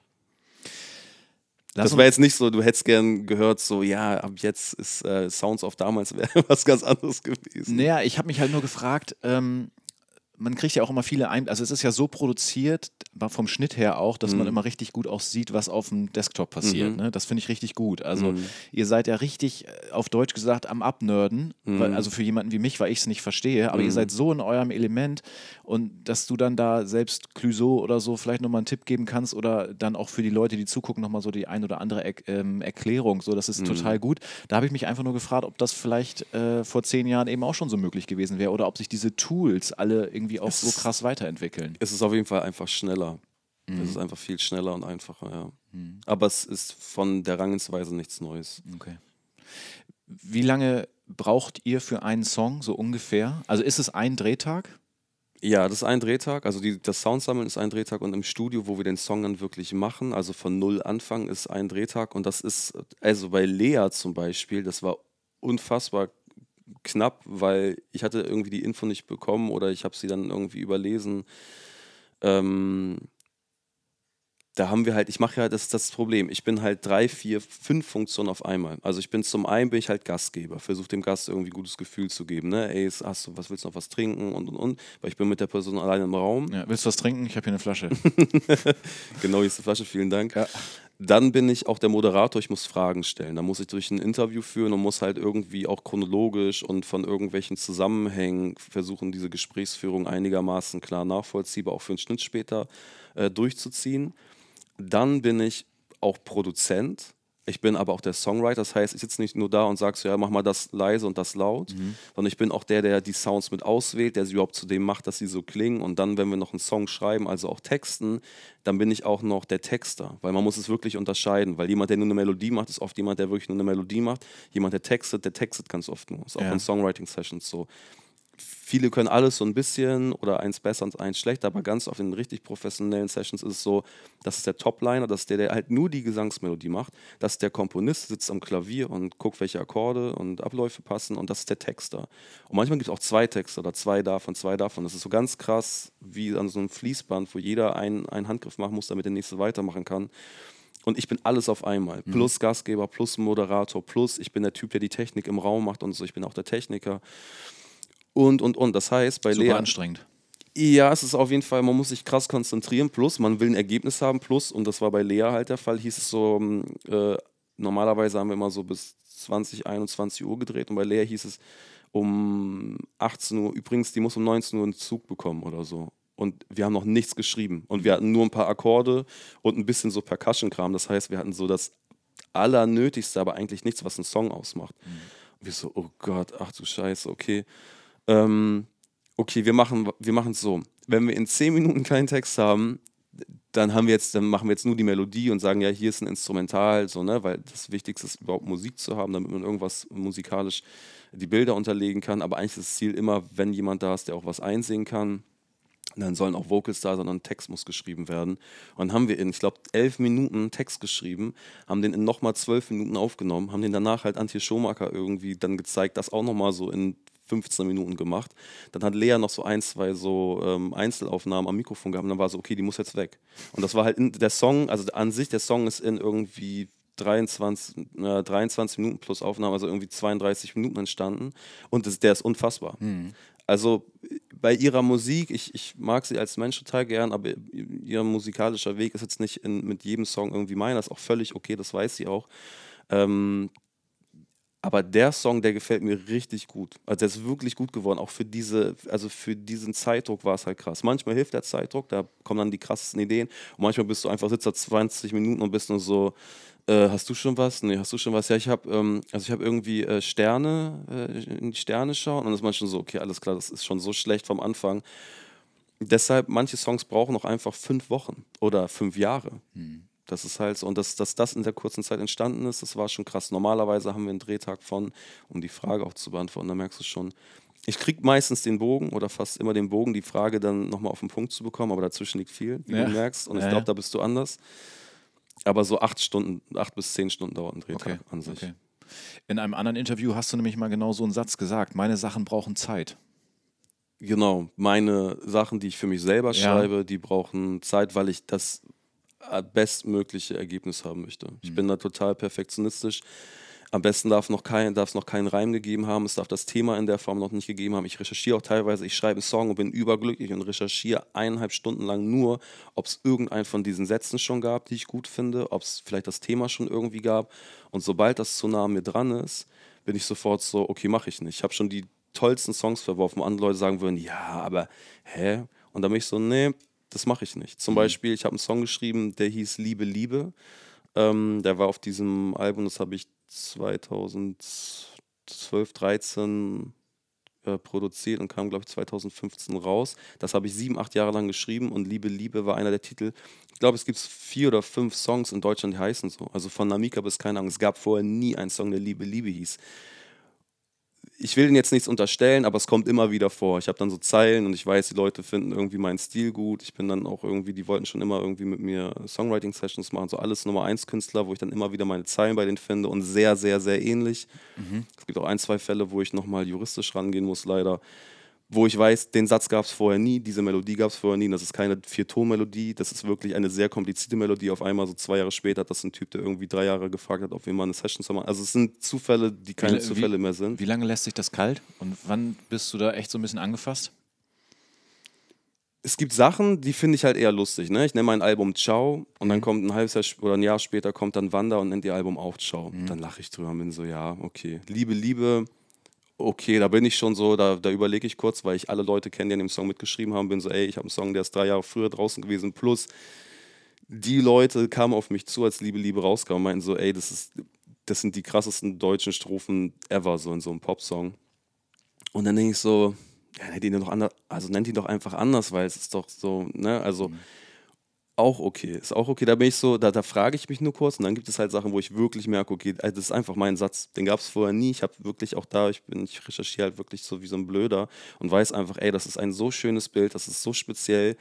Speaker 1: Das war jetzt nicht so, du hättest gern gehört, so, ja, ab jetzt ist äh, Sounds of damals wäre was ganz anderes gewesen.
Speaker 2: Naja, ich habe mich halt nur gefragt, ähm, man kriegt ja auch immer viele ein, also es ist ja so produziert, vom Schnitt her auch, dass mhm. man immer richtig gut auch sieht, was auf dem Desktop passiert. Mhm. Ne? Das finde ich richtig gut. Also mhm. ihr seid ja richtig, äh, auf Deutsch gesagt, am Abnörden. Mhm. also für jemanden wie mich, weil ich es nicht verstehe, aber ihr mhm. seid so in eurem Element und dass du dann da selbst Clüso oder so vielleicht nochmal einen Tipp geben kannst oder dann auch für die Leute, die zugucken, nochmal so die ein oder andere er ähm, Erklärung. So, das ist mhm. total gut. Da habe ich mich einfach nur gefragt, ob das vielleicht äh, vor zehn Jahren eben auch schon so möglich gewesen wäre oder ob sich diese Tools alle irgendwie auch es so krass weiterentwickeln.
Speaker 1: Es ist auf jeden Fall einfach schneller. Mhm. Es ist einfach viel schneller und einfacher, ja. Mhm. Aber es ist von der Rangensweise nichts Neues.
Speaker 2: Okay. Wie lange braucht ihr für einen Song so ungefähr? Also ist es ein Drehtag?
Speaker 1: Ja, das ist ein Drehtag. Also die, das Soundsammeln ist ein Drehtag und im Studio, wo wir den Song dann wirklich machen, also von null anfangen, ist ein Drehtag. Und das ist, also bei Lea zum Beispiel, das war unfassbar knapp, weil ich hatte irgendwie die Info nicht bekommen oder ich habe sie dann irgendwie überlesen. Ähm, da haben wir halt, ich mache ja, das ist das Problem, ich bin halt drei, vier, fünf Funktionen auf einmal. Also ich bin zum einen bin ich halt Gastgeber, versuche dem Gast irgendwie ein gutes Gefühl zu geben, ne? Ey, hast du, was willst du noch was trinken und und und, weil ich bin mit der Person alleine im Raum.
Speaker 2: Ja, willst du was trinken? Ich habe hier eine Flasche.
Speaker 1: genau, hier ist eine Flasche, vielen Dank. Ja. Dann bin ich auch der Moderator, ich muss Fragen stellen. Da muss ich durch ein Interview führen und muss halt irgendwie auch chronologisch und von irgendwelchen Zusammenhängen versuchen, diese Gesprächsführung einigermaßen klar nachvollziehbar auch für einen Schnitt später äh, durchzuziehen. Dann bin ich auch Produzent. Ich bin aber auch der Songwriter, das heißt, ich sitze nicht nur da und sage so, ja, mach mal das leise und das laut, mhm. sondern ich bin auch der, der die Sounds mit auswählt, der sie überhaupt zu dem macht, dass sie so klingen. Und dann, wenn wir noch einen Song schreiben, also auch texten, dann bin ich auch noch der Texter, weil man muss es wirklich unterscheiden, weil jemand, der nur eine Melodie macht, ist oft jemand, der wirklich nur eine Melodie macht. Jemand, der textet, der textet ganz oft nur. Ist auch ja. in Songwriting-Sessions so viele können alles so ein bisschen oder eins besser und eins schlechter, aber ganz oft in richtig professionellen Sessions ist es so, das ist der Topliner, das ist der, der halt nur die Gesangsmelodie macht, das ist der Komponist, sitzt am Klavier und guckt, welche Akkorde und Abläufe passen und das ist der Texter. Und manchmal gibt es auch zwei Texte oder zwei davon, zwei davon. Das ist so ganz krass wie an so einem Fließband, wo jeder einen, einen Handgriff machen muss, damit der nächste weitermachen kann. Und ich bin alles auf einmal. Mhm. Plus Gastgeber, plus Moderator, plus ich bin der Typ, der die Technik im Raum macht und so. Ich bin auch der Techniker und, und, und. Das heißt, bei
Speaker 2: Super Lea. anstrengend.
Speaker 1: Ja, es ist auf jeden Fall, man muss sich krass konzentrieren, plus man will ein Ergebnis haben, plus, und das war bei Lea halt der Fall, hieß es so, ähm, äh, normalerweise haben wir immer so bis 20, 21 Uhr gedreht und bei Lea hieß es um 18 Uhr, übrigens, die muss um 19 Uhr einen Zug bekommen oder so. Und wir haben noch nichts geschrieben. Und wir hatten nur ein paar Akkorde und ein bisschen so Percussion-Kram. Das heißt, wir hatten so das Allernötigste, aber eigentlich nichts, was einen Song ausmacht. Mhm. Und wir so, oh Gott, ach du Scheiße, okay ähm, okay, wir machen wir es so. Wenn wir in zehn Minuten keinen Text haben, dann haben wir jetzt, dann machen wir jetzt nur die Melodie und sagen, ja, hier ist ein Instrumental, so, ne, weil das Wichtigste ist überhaupt Musik zu haben, damit man irgendwas musikalisch die Bilder unterlegen kann. Aber eigentlich ist das Ziel immer, wenn jemand da ist, der auch was einsingen kann, dann sollen auch Vocals da, sondern Text muss geschrieben werden. Und dann haben wir in, ich glaube, elf Minuten Text geschrieben, haben den in nochmal zwölf Minuten aufgenommen, haben den danach halt Antje Schomaker irgendwie dann gezeigt, das auch nochmal so in 15 Minuten gemacht. Dann hat Lea noch so ein, zwei so ähm, Einzelaufnahmen am Mikrofon gehabt und dann war so, okay, die muss jetzt weg. Und das war halt in, der Song, also an sich, der Song ist in irgendwie 23, äh, 23 Minuten plus Aufnahme, also irgendwie 32 Minuten entstanden und das, der ist unfassbar. Mhm. Also bei ihrer Musik, ich, ich mag sie als Mensch total gern, aber ihr musikalischer Weg ist jetzt nicht in, mit jedem Song irgendwie meiner, ist auch völlig okay, das weiß sie auch. Ähm, aber der Song, der gefällt mir richtig gut. Also der ist wirklich gut geworden. Auch für diese, also für diesen Zeitdruck war es halt krass. Manchmal hilft der Zeitdruck, da kommen dann die krassesten Ideen. Und manchmal bist du einfach, sitzt da 20 Minuten und bist nur so, äh, hast du schon was? Nee, hast du schon was? Ja, ich habe ähm, also ich habe irgendwie äh, Sterne, äh, in die Sterne schauen. Und dann ist man schon so, okay, alles klar, das ist schon so schlecht vom Anfang. Deshalb, manche Songs brauchen auch einfach fünf Wochen oder fünf Jahre. Hm. Das ist halt so, und dass, dass das in der kurzen Zeit entstanden ist, das war schon krass. Normalerweise haben wir einen Drehtag von, um die Frage auch zu beantworten, da merkst du schon, ich kriege meistens den Bogen oder fast immer den Bogen, die Frage dann nochmal auf den Punkt zu bekommen, aber dazwischen liegt viel, wie ja. du merkst. Und ich glaube, da bist du anders. Aber so acht Stunden, acht bis zehn Stunden dauert ein Drehtag
Speaker 2: Okay,
Speaker 1: an sich.
Speaker 2: okay. In einem anderen Interview hast du nämlich mal genau so einen Satz gesagt. Meine Sachen brauchen Zeit.
Speaker 1: Genau, meine Sachen, die ich für mich selber
Speaker 2: Ja.
Speaker 1: schreibe, die brauchen Zeit, weil ich das bestmögliche Ergebnis haben möchte. Ich
Speaker 2: Mhm.
Speaker 1: bin da total perfektionistisch. Am besten darf noch kein, darf es noch keinen Reim gegeben haben, es darf das Thema in der Form noch nicht gegeben haben. Ich recherchiere auch teilweise, ich schreibe einen Song und bin überglücklich und recherchiere eineinhalb Stunden lang nur, ob es irgendeinen von diesen Sätzen schon gab, die ich gut finde, ob es vielleicht das Thema schon irgendwie gab. Und sobald das zu nah an mir dran ist, bin ich sofort so, okay, mache ich nicht. Ich habe schon die tollsten Songs verworfen, wo andere Leute sagen würden, ja, aber hä? Und dann bin ich so, nee, das mache ich nicht. Zum Beispiel, ich habe einen Song geschrieben, der hieß Liebe, Liebe. Ähm, der war auf diesem Album, das habe ich 2012, 13 äh, produziert und kam, glaube ich, 2015 raus. Das habe ich sieben, acht Jahre lang geschrieben und Liebe, Liebe war einer der Titel. Ich glaube, es gibt vier oder fünf Songs in Deutschland, die heißen so. Also von Namika bis keine Ahnung. Es gab vorher nie einen Song, der Liebe, Liebe hieß. Ich will denen jetzt nichts unterstellen, aber es kommt immer wieder vor. Ich habe dann so Zeilen und ich weiß, die Leute finden irgendwie meinen Stil gut. Ich bin dann auch irgendwie, die wollten schon immer irgendwie mit mir Songwriting-Sessions machen, so alles Nummer eins Künstler, wo ich dann immer wieder meine Zeilen bei denen finde und sehr, sehr, sehr ähnlich. Es gibt auch ein, zwei Fälle, wo ich nochmal juristisch rangehen muss, leider. Wo ich weiß, den Satz gab es vorher nie, diese Melodie gab es vorher nie. Das ist keine Vier-Ton-Melodie, das ist wirklich eine sehr komplizierte Melodie. Auf einmal, so zwei Jahre später, hat das ein Typ, der irgendwie drei Jahre gefragt hat, ob wir mal eine Session zusammen machen. Also es sind Zufälle, die keine
Speaker 2: Wie-
Speaker 1: Zufälle mehr sind.
Speaker 2: Wie lange lässt sich das kalt? Und wann bist du da echt so ein bisschen angefasst?
Speaker 1: es gibt Sachen, die finde ich halt eher lustig. Ne? Ich nenne mein Album Ciao und dann kommt ein halbes Jahr oder ein Jahr später kommt dann Wanda und nennt ihr Album auch Ciao. Dann lache ich drüber und bin so, ja, okay. Liebe, Liebe, okay, da bin ich schon so, da, da überlege ich kurz, weil ich alle Leute kenne, die an dem Song mitgeschrieben haben, bin so, ey, ich habe einen Song, der ist drei Jahre früher draußen gewesen, plus die Leute kamen auf mich zu, als Liebe, Liebe rauskam und meinten so, ey, das ist, das sind die krassesten deutschen Strophen ever, so in so einem Popsong. Und dann denke ich so, ja, nennt ihn doch anders, also nennt ihn doch einfach anders, weil es ist doch so, ne, also auch okay, ist auch okay. Da bin ich so, da, da frage ich mich nur kurz und dann gibt es halt Sachen, wo ich wirklich merke, okay, also das ist einfach mein Satz, den gab es vorher nie. Ich habe wirklich auch da, ich bin, ich recherchiere halt wirklich so wie so ein Blöder und weiß einfach, ey, das ist ein so schönes Bild, das ist so speziell.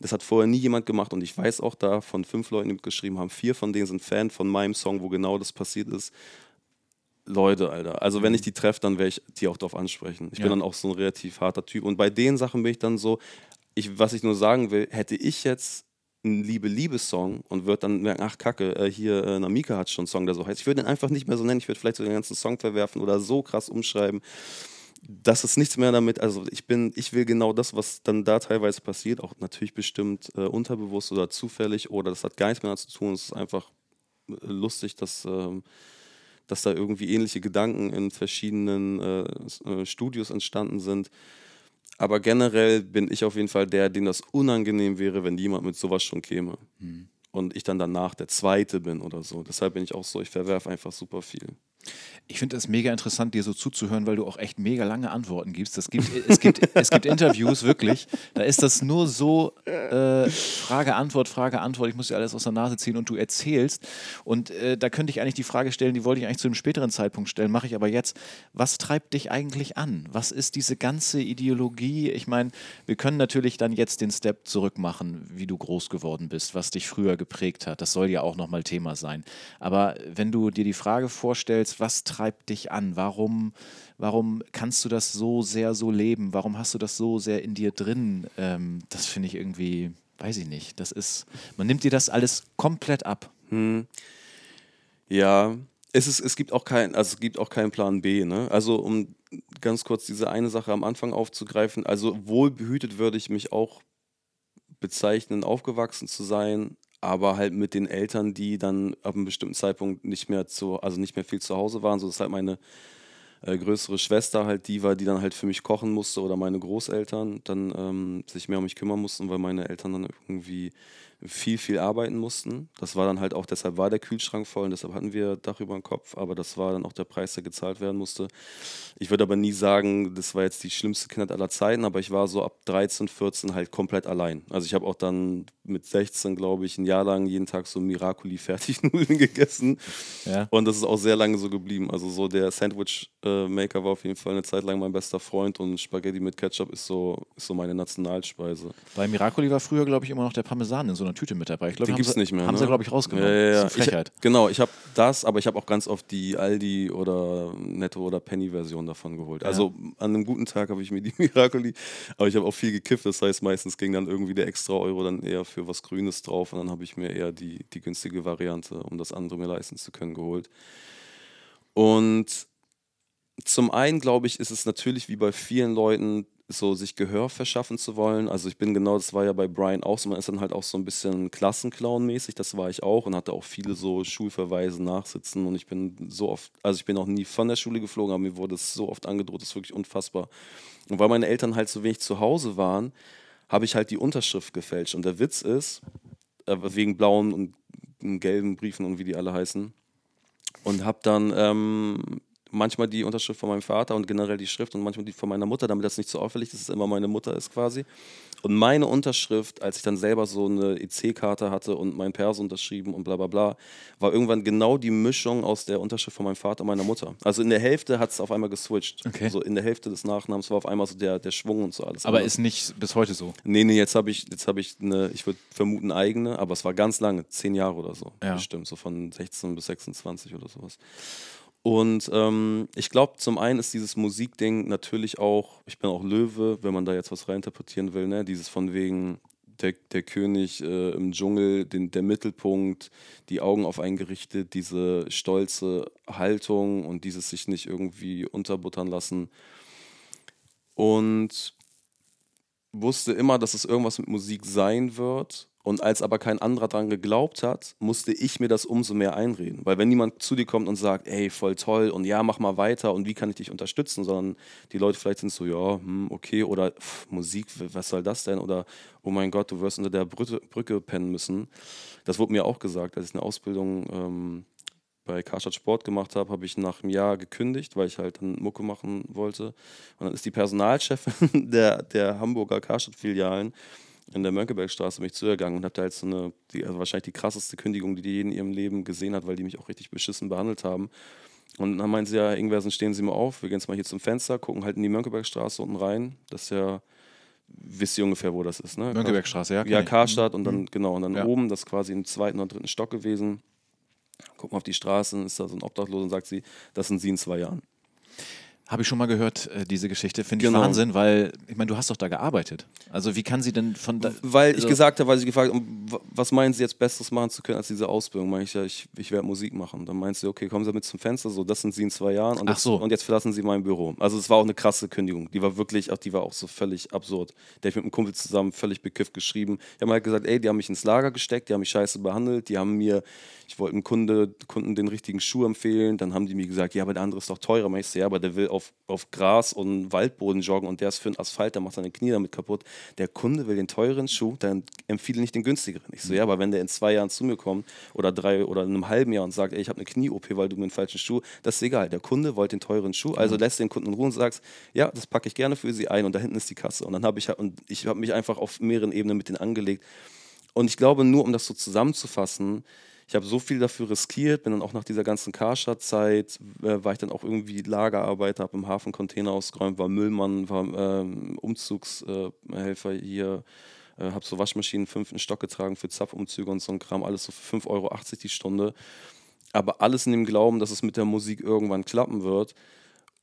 Speaker 1: Das hat vorher nie jemand gemacht und ich weiß auch da von fünf Leuten, die mitgeschrieben haben, vier von denen sind Fan von meinem Song, wo genau das passiert ist. Leute, Alter. Also wenn ich die treffe, dann werde ich die auch darauf ansprechen. Ich
Speaker 2: Ja.
Speaker 1: bin dann auch so ein relativ harter Typ. Und bei den Sachen bin ich dann so, ich, was ich nur sagen will, hätte ich jetzt einen Liebe-Liebe-Song und würde dann merken, ach Kacke, äh, hier äh, Namika hat schon einen Song, der so heißt. Ich würde den einfach nicht mehr so nennen, ich würde vielleicht so den ganzen Song verwerfen oder so krass umschreiben. Das ist nichts mehr damit, also ich bin, ich will genau das, was dann da teilweise passiert, auch natürlich bestimmt äh, unterbewusst oder zufällig oder das hat gar nichts mehr zu tun, es ist einfach äh, lustig, dass ähm, dass da irgendwie ähnliche Gedanken in verschiedenen äh, äh, Studios entstanden sind. Aber generell bin ich auf jeden Fall der, dem das unangenehm wäre, wenn jemand mit sowas schon käme. Und ich dann danach der Zweite bin oder so. Deshalb bin ich auch so, ich verwerfe einfach super viel.
Speaker 2: Ich finde es mega interessant, dir so zuzuhören, weil du auch echt mega lange Antworten gibst. Das gibt, es, gibt, es gibt Interviews, wirklich. Da ist das nur so äh, Frage, Antwort, Frage, Antwort. Ich muss dir alles aus der Nase ziehen und du erzählst. Und äh, da könnte ich eigentlich die Frage stellen, die wollte ich eigentlich zu einem späteren Zeitpunkt stellen, mache ich aber jetzt. Was treibt dich eigentlich an? Was ist diese ganze Ideologie? Ich meine, wir können natürlich dann jetzt den Step zurück machen, wie du groß geworden bist, was dich früher geprägt hat. Das soll ja auch nochmal Thema sein. Aber wenn du dir die Frage vorstellst, was treibt dich an? Warum, warum kannst du das so sehr so leben? Warum hast du das so sehr in dir drin? Ähm, das finde ich irgendwie, weiß ich nicht. Das ist, man nimmt dir das alles komplett ab.
Speaker 1: Ja, es, ist, es gibt auch kein, also es gibt auch keinen Plan B, ne? Also um ganz kurz diese eine Sache am Anfang aufzugreifen, also wohlbehütet würde ich mich auch bezeichnen, aufgewachsen zu sein, aber halt mit den Eltern, die dann ab einem bestimmten Zeitpunkt nicht mehr zu, also nicht mehr viel zu Hause waren. So ist halt meine äh, größere Schwester halt die war, die dann halt für mich kochen musste oder meine Großeltern dann ähm, sich mehr um mich kümmern mussten, weil meine Eltern dann irgendwie viel, viel arbeiten mussten. Das war dann halt auch, deshalb war der Kühlschrank voll und deshalb hatten wir Dach über dem Kopf, aber das war dann auch der Preis, der gezahlt werden musste. Ich würde aber nie sagen, das war jetzt die schlimmste Kindheit aller Zeiten, aber ich war so ab 13, 14 halt komplett allein. Also ich habe auch dann mit 16, glaube ich, ein Jahr lang jeden Tag so Miracoli Fertignudeln gegessen.
Speaker 2: Ja.
Speaker 1: Und das ist auch sehr lange so geblieben. Also so der Sandwich-Maker war auf jeden Fall eine Zeit lang mein bester Freund und Spaghetti mit Ketchup ist so, ist so meine Nationalspeise.
Speaker 2: Bei Miracoli war früher, glaube ich, immer noch der Parmesan in so einer eine Tüte mit dabei. Ich glaube,
Speaker 1: Den gibt's
Speaker 2: sie,
Speaker 1: nicht mehr,
Speaker 2: Haben
Speaker 1: ne?
Speaker 2: sie, glaube ich, rausgenommen.
Speaker 1: Ja, ja.
Speaker 2: Das ist eine Frechheit.
Speaker 1: Ich, genau, ich habe das, aber ich habe auch ganz oft die Aldi oder Netto oder Penny-Version davon geholt. Also an einem guten Tag habe ich mir die Miracoli, aber ich habe auch viel gekifft. Das heißt, meistens ging dann irgendwie der extra Euro dann eher für was Grünes drauf und dann habe ich mir eher die, die günstige Variante, um das andere mir leisten zu können, geholt. Und zum einen, glaube ich, ist es natürlich wie bei vielen Leuten so, sich Gehör verschaffen zu wollen. Also ich bin genau, das war ja bei Brian auch so, man ist dann halt auch so ein bisschen Klassenclown-mäßig, das war ich auch und hatte auch viele so Schulverweise nachsitzen und ich bin so oft, also ich bin auch nie von der Schule geflogen, aber mir wurde es so oft angedroht, das ist wirklich unfassbar. Und weil meine Eltern halt so wenig zu Hause waren, habe ich halt die Unterschrift gefälscht. Und der Witz ist, äh, wegen blauen und gelben Briefen und wie die alle heißen, und habe dann ähm, manchmal die Unterschrift von meinem Vater und generell die Schrift und manchmal die von meiner Mutter, damit das nicht so auffällig ist, dass es immer meine Mutter ist quasi. Und meine Unterschrift, als ich dann selber so eine EC-Karte hatte und mein Perso unterschrieben und bla bla bla, war irgendwann genau die Mischung aus der Unterschrift von meinem Vater und meiner Mutter. Also in der Hälfte hat es auf einmal geswitcht.
Speaker 2: Okay.
Speaker 1: So in der Hälfte des Nachnamens war auf einmal so der, der Schwung und so alles.
Speaker 2: Aber
Speaker 1: anders.
Speaker 2: ist nicht bis heute so.
Speaker 1: Nee, nee, jetzt habe ich, jetzt habe ich eine, ich würde vermuten, eigene, aber es war ganz lange, zehn Jahre oder so.
Speaker 2: Ja.
Speaker 1: Bestimmt, so von 16 bis 26 oder sowas. Und ähm, ich glaube, zum einen ist dieses Musikding natürlich auch, ich bin auch Löwe, wenn man da jetzt was reinterpretieren will, ne? Dieses von wegen der, der König äh, im Dschungel, den, der Mittelpunkt, die Augen auf einen gerichtet, diese stolze Haltung und dieses sich nicht irgendwie unterbuttern lassen. Und wusste immer, dass es irgendwas mit Musik sein wird. Und als aber kein anderer dran geglaubt hat, musste ich mir das umso mehr einreden. Weil wenn jemand zu dir kommt und sagt, ey, voll toll und ja, mach mal weiter und wie kann ich dich unterstützen, sondern die Leute vielleicht sind so, ja, hm, okay, oder pff, Musik, was soll das denn? Oder oh mein Gott, du wirst unter der Brücke, Brücke pennen müssen. Das wurde mir auch gesagt, als ich eine Ausbildung ähm, bei Karstadt Sport gemacht habe, habe ich nach einem Jahr gekündigt, weil ich halt dann Mucke machen wollte. Und dann ist die Personalchefin der, der Hamburger Karstadt-Filialen in der Mönckebergstraße mich zugegangen und habe da halt so eine, die, also wahrscheinlich die krasseste Kündigung, die die je in ihrem Leben gesehen hat, weil die mich auch richtig beschissen behandelt haben. Und dann meinte sie ja, Ingwersen, stehen Sie mal auf, wir gehen jetzt mal hier zum Fenster, gucken halt in die Mönckebergstraße unten rein. Das ist ja, wisst ihr ungefähr, wo das ist, ne?
Speaker 2: Mönckebergstraße, ja.
Speaker 1: Ja. Karstadt und dann, genau, und dann
Speaker 2: Ja.
Speaker 1: oben, das ist quasi im zweiten oder dritten Stock gewesen. Gucken auf die Straße, ist da so ein Obdachloser und sagt sie, das sind Sie in zwei Jahren.
Speaker 2: Habe ich schon mal gehört, äh, diese Geschichte. Finde ich
Speaker 1: Genau.
Speaker 2: Wahnsinn, weil, ich meine, du hast doch da gearbeitet. Also wie kann sie denn von da...
Speaker 1: Weil ich
Speaker 2: also-
Speaker 1: gesagt habe, weil sie gefragt haben, "W- was meinen Sie jetzt Besseres machen zu können als diese Ausbildung? Meine ich ja, ich, ich werde Musik machen. Dann meint sie, okay, kommen Sie mit zum Fenster, so, das sind Sie in zwei Jahren und,
Speaker 2: Ach
Speaker 1: jetzt,
Speaker 2: so.
Speaker 1: und jetzt verlassen Sie mein Büro. Also es war auch eine krasse Kündigung. Die war wirklich, auch die war auch so völlig absurd. Der ich mit einem Kumpel zusammen völlig bekifft geschrieben. Die haben halt gesagt, ey, die haben mich ins Lager gesteckt, die haben mich scheiße behandelt, die haben mir, ich wollte einem Kunde, Kunden den richtigen Schuh empfehlen, dann haben die mir gesagt, ja, aber der andere ist doch teurer. Ich so, ja, aber der will auf, auf Gras und Waldboden joggen und der ist für den Asphalt, der macht seine Knie damit kaputt. Der Kunde will den teuren Schuh, dann empfiehlt nicht den günstigeren. Ich so, ja, aber wenn der in zwei Jahren zu mir kommt oder drei oder in einem halben Jahr und sagt, ey, ich habe eine Knie-OP, weil du mir einen falschen Schuh, das ist egal. Der Kunde wollte den teuren Schuh, also lässt den Kunden in Ruhe und sagst, ja, das packe ich gerne für sie ein und da hinten ist die Kasse. Und dann habe ich, und ich habe mich einfach auf mehreren Ebenen mit denen angelegt. Und ich glaube, nur um das so zusammenzufassen, ich habe so viel dafür riskiert, bin dann auch nach dieser ganzen Karstadt-Zeit, äh, war ich dann auch irgendwie Lagerarbeiter, habe im Hafen Container ausgeräumt, war Müllmann, war ähm, Umzugshelfer hier, äh, habe so Waschmaschinen fünften Stock getragen für Zapfumzüge und so ein Kram, alles so für 5,80 Euro die Stunde. Aber alles in dem Glauben, dass es mit der Musik irgendwann klappen wird.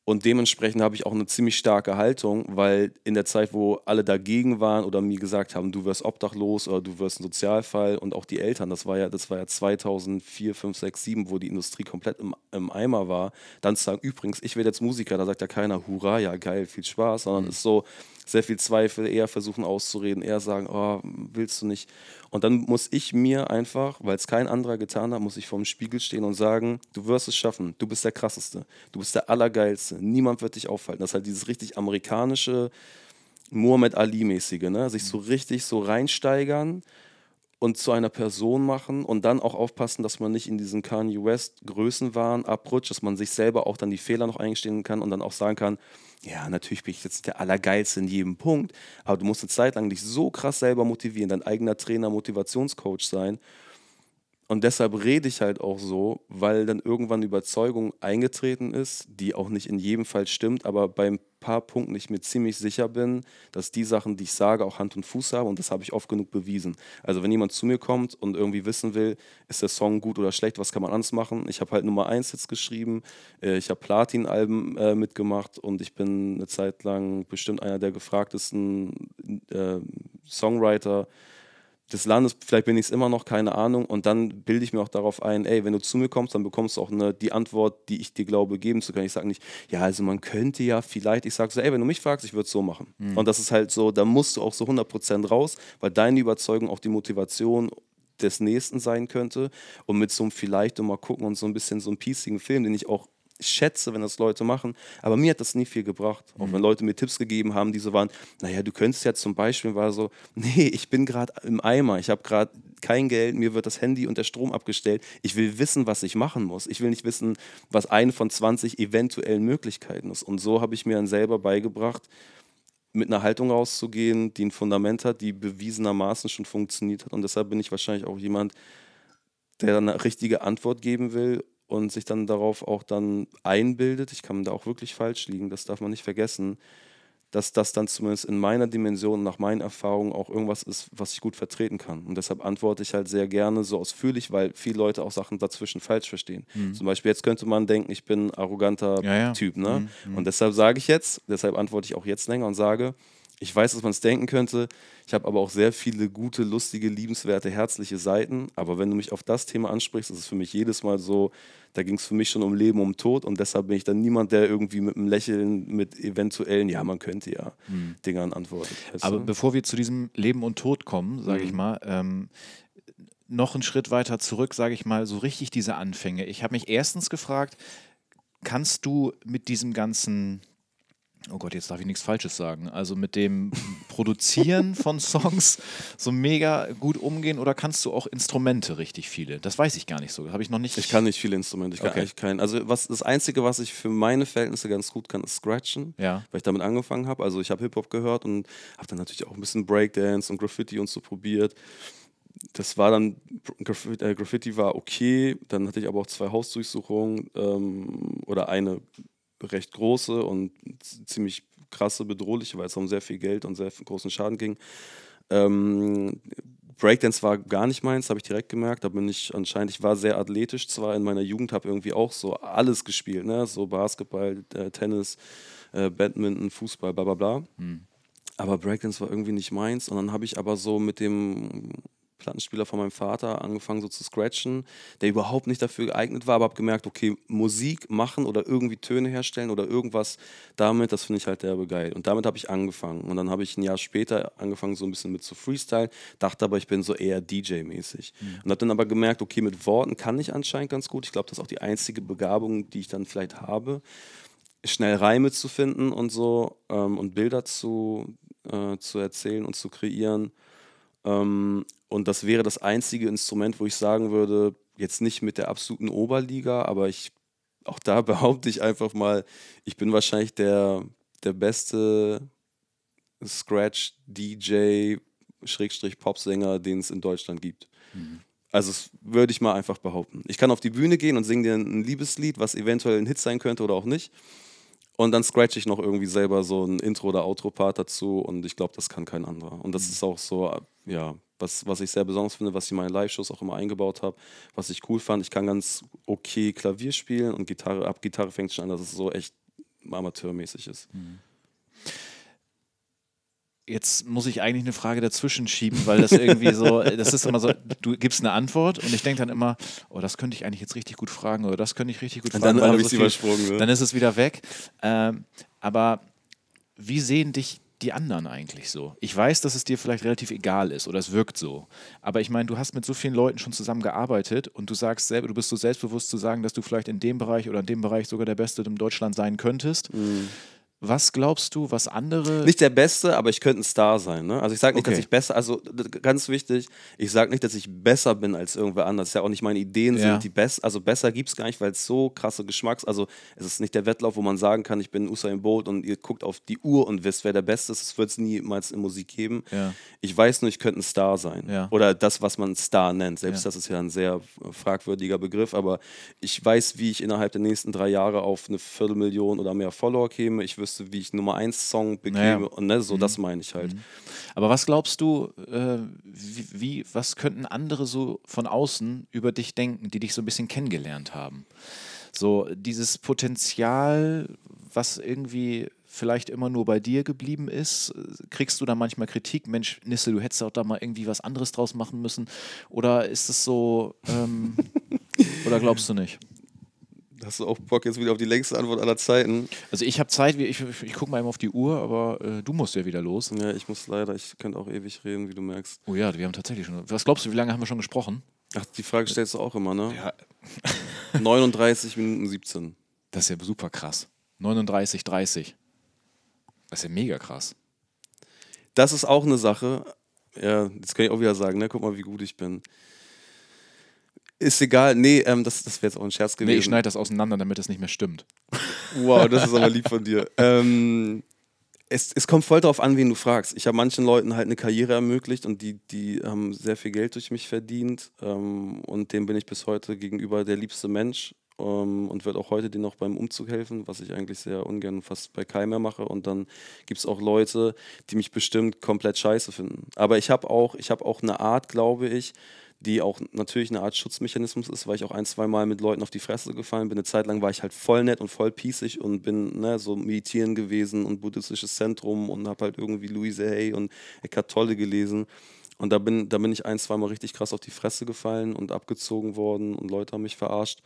Speaker 1: Und dementsprechend habe ich auch eine ziemlich starke Haltung, weil in der Zeit, wo alle dagegen waren oder mir gesagt haben, du wirst obdachlos oder du wirst ein Sozialfall und auch die Eltern, das war ja, das war ja 2004, 5, 6, 7, wo die Industrie komplett im, im Eimer war, dann zu sagen, übrigens, ich werde jetzt Musiker, da sagt ja keiner, hurra, ja geil, viel Spaß, sondern ist so sehr viel Zweifel, eher versuchen auszureden, eher sagen, oh, willst du nicht. Und dann muss ich mir einfach, weil es kein anderer getan hat, muss ich vorm Spiegel stehen und sagen, du wirst es schaffen, du bist der krasseste, du bist der allergeilste, niemand wird dich aufhalten. Das ist halt dieses richtig amerikanische Muhammad Ali-mäßige, ne? sich so richtig so reinsteigern und zu einer Person machen und dann auch aufpassen, dass man nicht in diesen Kanye West Größenwahn abrutscht, dass man sich selber auch dann die Fehler noch eingestehen kann und dann auch sagen kann, ja, natürlich bin ich jetzt der Allergeilste in jedem Punkt, aber du musst eine Zeit lang dich so krass selber motivieren, dein eigener Trainer, Motivationscoach sein. Und deshalb rede ich halt auch so, weil dann irgendwann Überzeugung eingetreten ist, die auch nicht in jedem Fall stimmt, aber beim paar Punkten ich mir ziemlich sicher bin, dass die Sachen, die ich sage, auch Hand und Fuß haben und das habe ich oft genug bewiesen. Also wenn jemand zu mir kommt und irgendwie wissen will, ist der Song gut oder schlecht, was kann man anders machen? Ich habe halt Nummer 1 jetzt geschrieben, äh, ich habe Platin-Alben äh, mitgemacht und ich bin eine Zeit lang bestimmt einer der gefragtesten äh, Songwriter des Landes, vielleicht bin ich es immer noch, keine Ahnung. Und dann bilde ich mir auch darauf ein, ey, wenn du zu mir kommst, dann bekommst du auch eine, die Antwort, die ich dir glaube, geben zu können. Ich sage nicht, ja, also man könnte ja vielleicht, ich sage so, ey, wenn du mich fragst, ich würde es so machen. Mhm. Und das ist halt so, da musst du auch so 100% raus, weil deine Überzeugung auch die Motivation des Nächsten sein könnte. Und mit so einem vielleicht und mal gucken und so ein bisschen so einem piecigen Film, den ich auch schätze, wenn das Leute machen. Aber mir hat das nie viel gebracht. Mhm. Auch wenn Leute mir Tipps gegeben haben, die so waren, naja, du könntest ja zum Beispiel, war so, nee, ich bin gerade im Eimer, ich habe gerade kein Geld, mir wird das Handy und der Strom abgestellt. Ich will wissen, was ich machen muss. Ich will nicht wissen, was eine von 20 eventuellen Möglichkeiten ist. Und so habe ich mir dann selber beigebracht, mit einer Haltung rauszugehen, die ein Fundament hat, die bewiesenermaßen schon funktioniert hat. Und deshalb bin ich wahrscheinlich auch jemand, der dann eine richtige Antwort geben will und sich dann darauf auch dann einbildet, ich kann da auch wirklich falsch liegen, das darf man nicht vergessen, dass das dann zumindest in meiner Dimension, nach meinen Erfahrungen auch irgendwas ist, was ich gut vertreten kann. Und deshalb antworte ich halt sehr gerne so ausführlich, weil viele Leute auch Sachen dazwischen falsch verstehen. Mhm. Zum Beispiel jetzt könnte man denken, ich bin ein arroganter ja, ja. Typ. Ne? Mhm. Und deshalb sage ich jetzt, deshalb antworte ich auch jetzt länger und sage, ich weiß, dass man es denken könnte. Ich habe aber auch sehr viele gute, lustige, liebenswerte, herzliche Seiten. Aber wenn du mich auf das Thema ansprichst, ist es für mich jedes Mal so, da ging es für mich schon um Leben, um Tod. Und deshalb bin ich dann niemand, der irgendwie mit einem Lächeln, mit eventuellen, ja, man könnte ja, mhm. Dingern antwortet.
Speaker 2: Aber du? bevor wir zu diesem Leben und Tod kommen, sage mhm. ich mal, ähm, noch einen Schritt weiter zurück, sage ich mal, so richtig diese Anfänge. Ich habe mich erstens gefragt, kannst du mit diesem ganzen oh Gott, jetzt darf ich nichts Falsches sagen, also mit dem Produzieren von Songs so mega gut umgehen oder kannst du auch Instrumente richtig viele? Das weiß ich gar nicht so, habe ich noch nicht.
Speaker 1: Ich kann nicht viele Instrumente, ich kann okay. eigentlich keinen. Also was, das Einzige, was ich für meine Verhältnisse ganz gut kann, ist Scratchen, ja. weil ich damit angefangen habe. Also ich habe Hip-Hop gehört und habe dann natürlich auch ein bisschen Breakdance und Graffiti und so probiert das war dann, äh, Graffiti war okay, dann hatte ich aber auch zwei Hausdurchsuchungen ähm, oder eine recht große und ziemlich krasse, bedrohliche, weil es um sehr viel Geld und sehr großen Schaden ging. Ähm, Breakdance war gar nicht meins, habe ich direkt gemerkt. Da bin ich anscheinend, ich war sehr athletisch zwar in meiner Jugend, habe irgendwie auch so alles gespielt, ne? so Basketball, äh, Tennis, äh, Badminton, Fußball, bla bla bla. Hm. Aber Breakdance war irgendwie nicht meins. Und dann habe ich aber so mit dem Plattenspieler von meinem Vater angefangen so zu scratchen, der überhaupt nicht dafür geeignet war, aber habe gemerkt, okay, Musik machen oder irgendwie Töne herstellen oder irgendwas damit, das finde ich halt derbe geil. Und damit habe ich angefangen. Und dann habe ich ein Jahr später angefangen so ein bisschen mit zu Freestyle, dachte aber, ich bin so eher DJ-mäßig. Mhm. Und habe dann aber gemerkt, okay, mit Worten kann ich anscheinend ganz gut. Ich glaube, das ist auch die einzige Begabung, die ich dann vielleicht habe, schnell Reime zu finden und so ähm, und Bilder zu, äh, zu erzählen und zu kreieren. Ähm, und das wäre das einzige Instrument, wo ich sagen würde, jetzt nicht mit der absoluten Oberliga, aber ich, auch da behaupte ich einfach mal, ich bin wahrscheinlich der, der beste Scratch-DJ, Schrägstrich Popsänger, den es in Deutschland gibt. Mhm. Also das würde ich mal einfach behaupten. Ich kann auf die Bühne gehen und singe dir ein Liebeslied, was eventuell ein Hit sein könnte oder auch nicht. Und dann scratch ich noch irgendwie selber so ein Intro- oder Outro-Part dazu und ich glaube, das kann kein anderer. Und das mhm. ist auch so, ja, was, was ich sehr besonders finde, was ich in meinen Live-Shows auch immer eingebaut habe, was ich cool fand. Ich kann ganz okay Klavier spielen und Gitarre, ab Gitarre fängt schon an, dass es so echt amateurmäßig ist. Mhm.
Speaker 2: Jetzt muss ich eigentlich eine Frage dazwischen schieben, weil das irgendwie so, das ist immer so, du gibst eine Antwort und ich denke dann immer, oh, das könnte ich eigentlich jetzt richtig gut fragen oder das könnte ich richtig gut
Speaker 1: und
Speaker 2: fragen.
Speaker 1: Dann habe ich so sie übersprungen. Ne?
Speaker 2: Dann ist es wieder weg. Ähm, aber wie sehen dich die anderen eigentlich so? Ich weiß, dass es dir vielleicht relativ egal ist oder es wirkt so. Aber ich meine, du hast mit so vielen Leuten schon zusammengearbeitet und du sagst selber, du bist so selbstbewusst zu sagen, dass du vielleicht in dem Bereich oder in dem Bereich sogar der Beste in Deutschland sein könntest. Mhm. Was glaubst du, was andere.
Speaker 1: Nicht der Beste, aber ich könnte ein Star sein. Ne? Also ich sage nicht, okay. dass ich besser, also ganz wichtig, ich sage nicht, dass ich besser bin als irgendwer anders. Das ist ja auch nicht meine Ideen ja. sind die best, also besser gibt es gar nicht, weil es so krasse Geschmacks, also es ist nicht der Wettlauf, wo man sagen kann, ich bin Usain Bolt und ihr guckt auf die Uhr und wisst, wer der Beste ist. Das wird es niemals in Musik geben. Ja. Ich weiß nur, ich könnte ein Star sein. Ja. Oder das, was man Star nennt. Selbst das ist ja ein sehr fragwürdiger Begriff, aber ich weiß, wie ich innerhalb der nächsten drei Jahre auf eine Viertelmillion oder mehr Follower käme. Ich wüsste, wüsste, wie ich Nummer 1 Song bekäme.
Speaker 2: Naja.
Speaker 1: Und ne, so
Speaker 2: Mhm.
Speaker 1: das meine ich halt.
Speaker 2: Aber was glaubst du, äh, wie, wie, was könnten andere so von außen über dich denken, die dich so ein bisschen kennengelernt haben? So dieses Potenzial, was irgendwie vielleicht immer nur bei dir geblieben ist, kriegst du da manchmal Kritik? Mensch, Nisse, du hättest auch da mal irgendwie was anderes draus machen müssen. Oder ist es so, ähm, oder glaubst du nicht?
Speaker 1: Hast du auch Bock jetzt wieder auf die längste Antwort aller Zeiten?
Speaker 2: Also ich habe Zeit, wie- ich, ich gucke mal eben auf die Uhr, aber äh, du musst ja wieder los.
Speaker 1: Ja, ich muss leider, ich könnte auch ewig reden, wie du merkst.
Speaker 2: Oh ja, wir haben tatsächlich schon. Was glaubst du, wie lange haben wir schon gesprochen?
Speaker 1: Ach, die Frage stellst du auch immer, ne?
Speaker 2: Ja,
Speaker 1: 39 Minuten 17.
Speaker 2: Das ist ja super krass. 39, 30. Das ist ja mega krass.
Speaker 1: Das ist auch eine Sache. Ja, das kann ich auch wieder sagen, ne? Guck mal, wie gut ich bin. Ist egal, nee, ähm, das, das wäre jetzt auch ein Scherz gewesen.
Speaker 2: Nee, ich schneide das auseinander, damit es nicht mehr stimmt.
Speaker 1: Wow, das ist aber lieb von dir. Ähm, es, es kommt voll darauf an, wen du fragst. Ich habe manchen Leuten halt eine Karriere ermöglicht und die, die haben sehr viel Geld durch mich verdient. Ähm, und dem bin ich bis heute gegenüber der liebste Mensch ähm, und werde auch heute denen noch beim Umzug helfen, was ich eigentlich sehr ungern fast bei keinem mehr mache. Und dann gibt es auch Leute, die mich bestimmt komplett scheiße finden. Aber ich habe auch, ich habe auch eine Art, glaube ich, die auch natürlich eine Art Schutzmechanismus ist, weil ich auch ein, zwei Mal mit Leuten auf die Fresse gefallen bin. Eine Zeit lang war ich halt voll nett und voll pießig und bin ne, so meditieren gewesen und buddhistisches Zentrum und habe halt irgendwie Louise Hay und Eckhart Tolle gelesen. Und da bin, da bin ich ein, zwei Mal richtig krass auf die Fresse gefallen und abgezogen worden und Leute haben mich verarscht.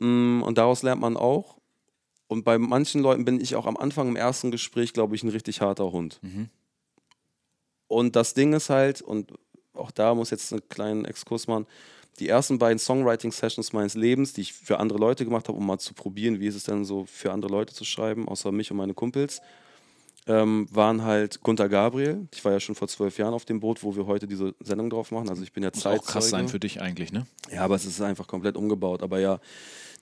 Speaker 1: Mm, Und daraus lernt man auch. Und bei manchen Leuten bin ich auch am Anfang im ersten Gespräch, glaube ich, ein richtig harter Hund.
Speaker 2: Mhm.
Speaker 1: Und das Ding ist halt, und auch da muss jetzt einen kleinen Exkurs machen, die ersten beiden Songwriting-Sessions meines Lebens, die ich für andere Leute gemacht habe, um mal zu probieren, wie ist es denn so für andere Leute zu schreiben, außer mich und meine Kumpels, ähm, waren halt Gunter Gabriel. Ich war ja schon vor zwölf Jahren auf dem Boot, wo wir heute diese Sendung drauf machen. Also ich bin ja
Speaker 2: Muss auch krass sein
Speaker 1: Zeitzeuge.
Speaker 2: für dich eigentlich, ne?
Speaker 1: Ja, aber es ist einfach komplett umgebaut. Aber ja,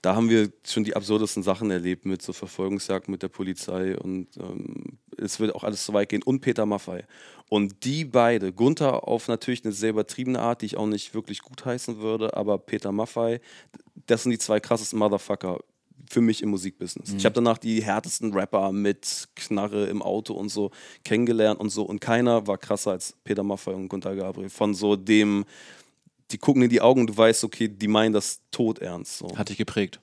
Speaker 1: da haben wir schon die absurdesten Sachen erlebt mit so Verfolgungsjagden mit der Polizei und ähm, es wird auch alles so weit gehen. Und Peter Maffei. Und die beide, Gunther auf natürlich eine sehr übertriebene Art, die ich auch nicht wirklich gutheißen würde, aber Peter Maffei, das sind die zwei krassesten Motherfucker für mich im Musikbusiness. Ich habe danach die härtesten Rapper mit Knarre im Auto und so kennengelernt und so und keiner war krasser als Peter Maffei und Gunther Gabriel. Von so dem, die gucken in die Augen und du weißt, okay, die meinen das todernst. So.
Speaker 2: Hat dich geprägt.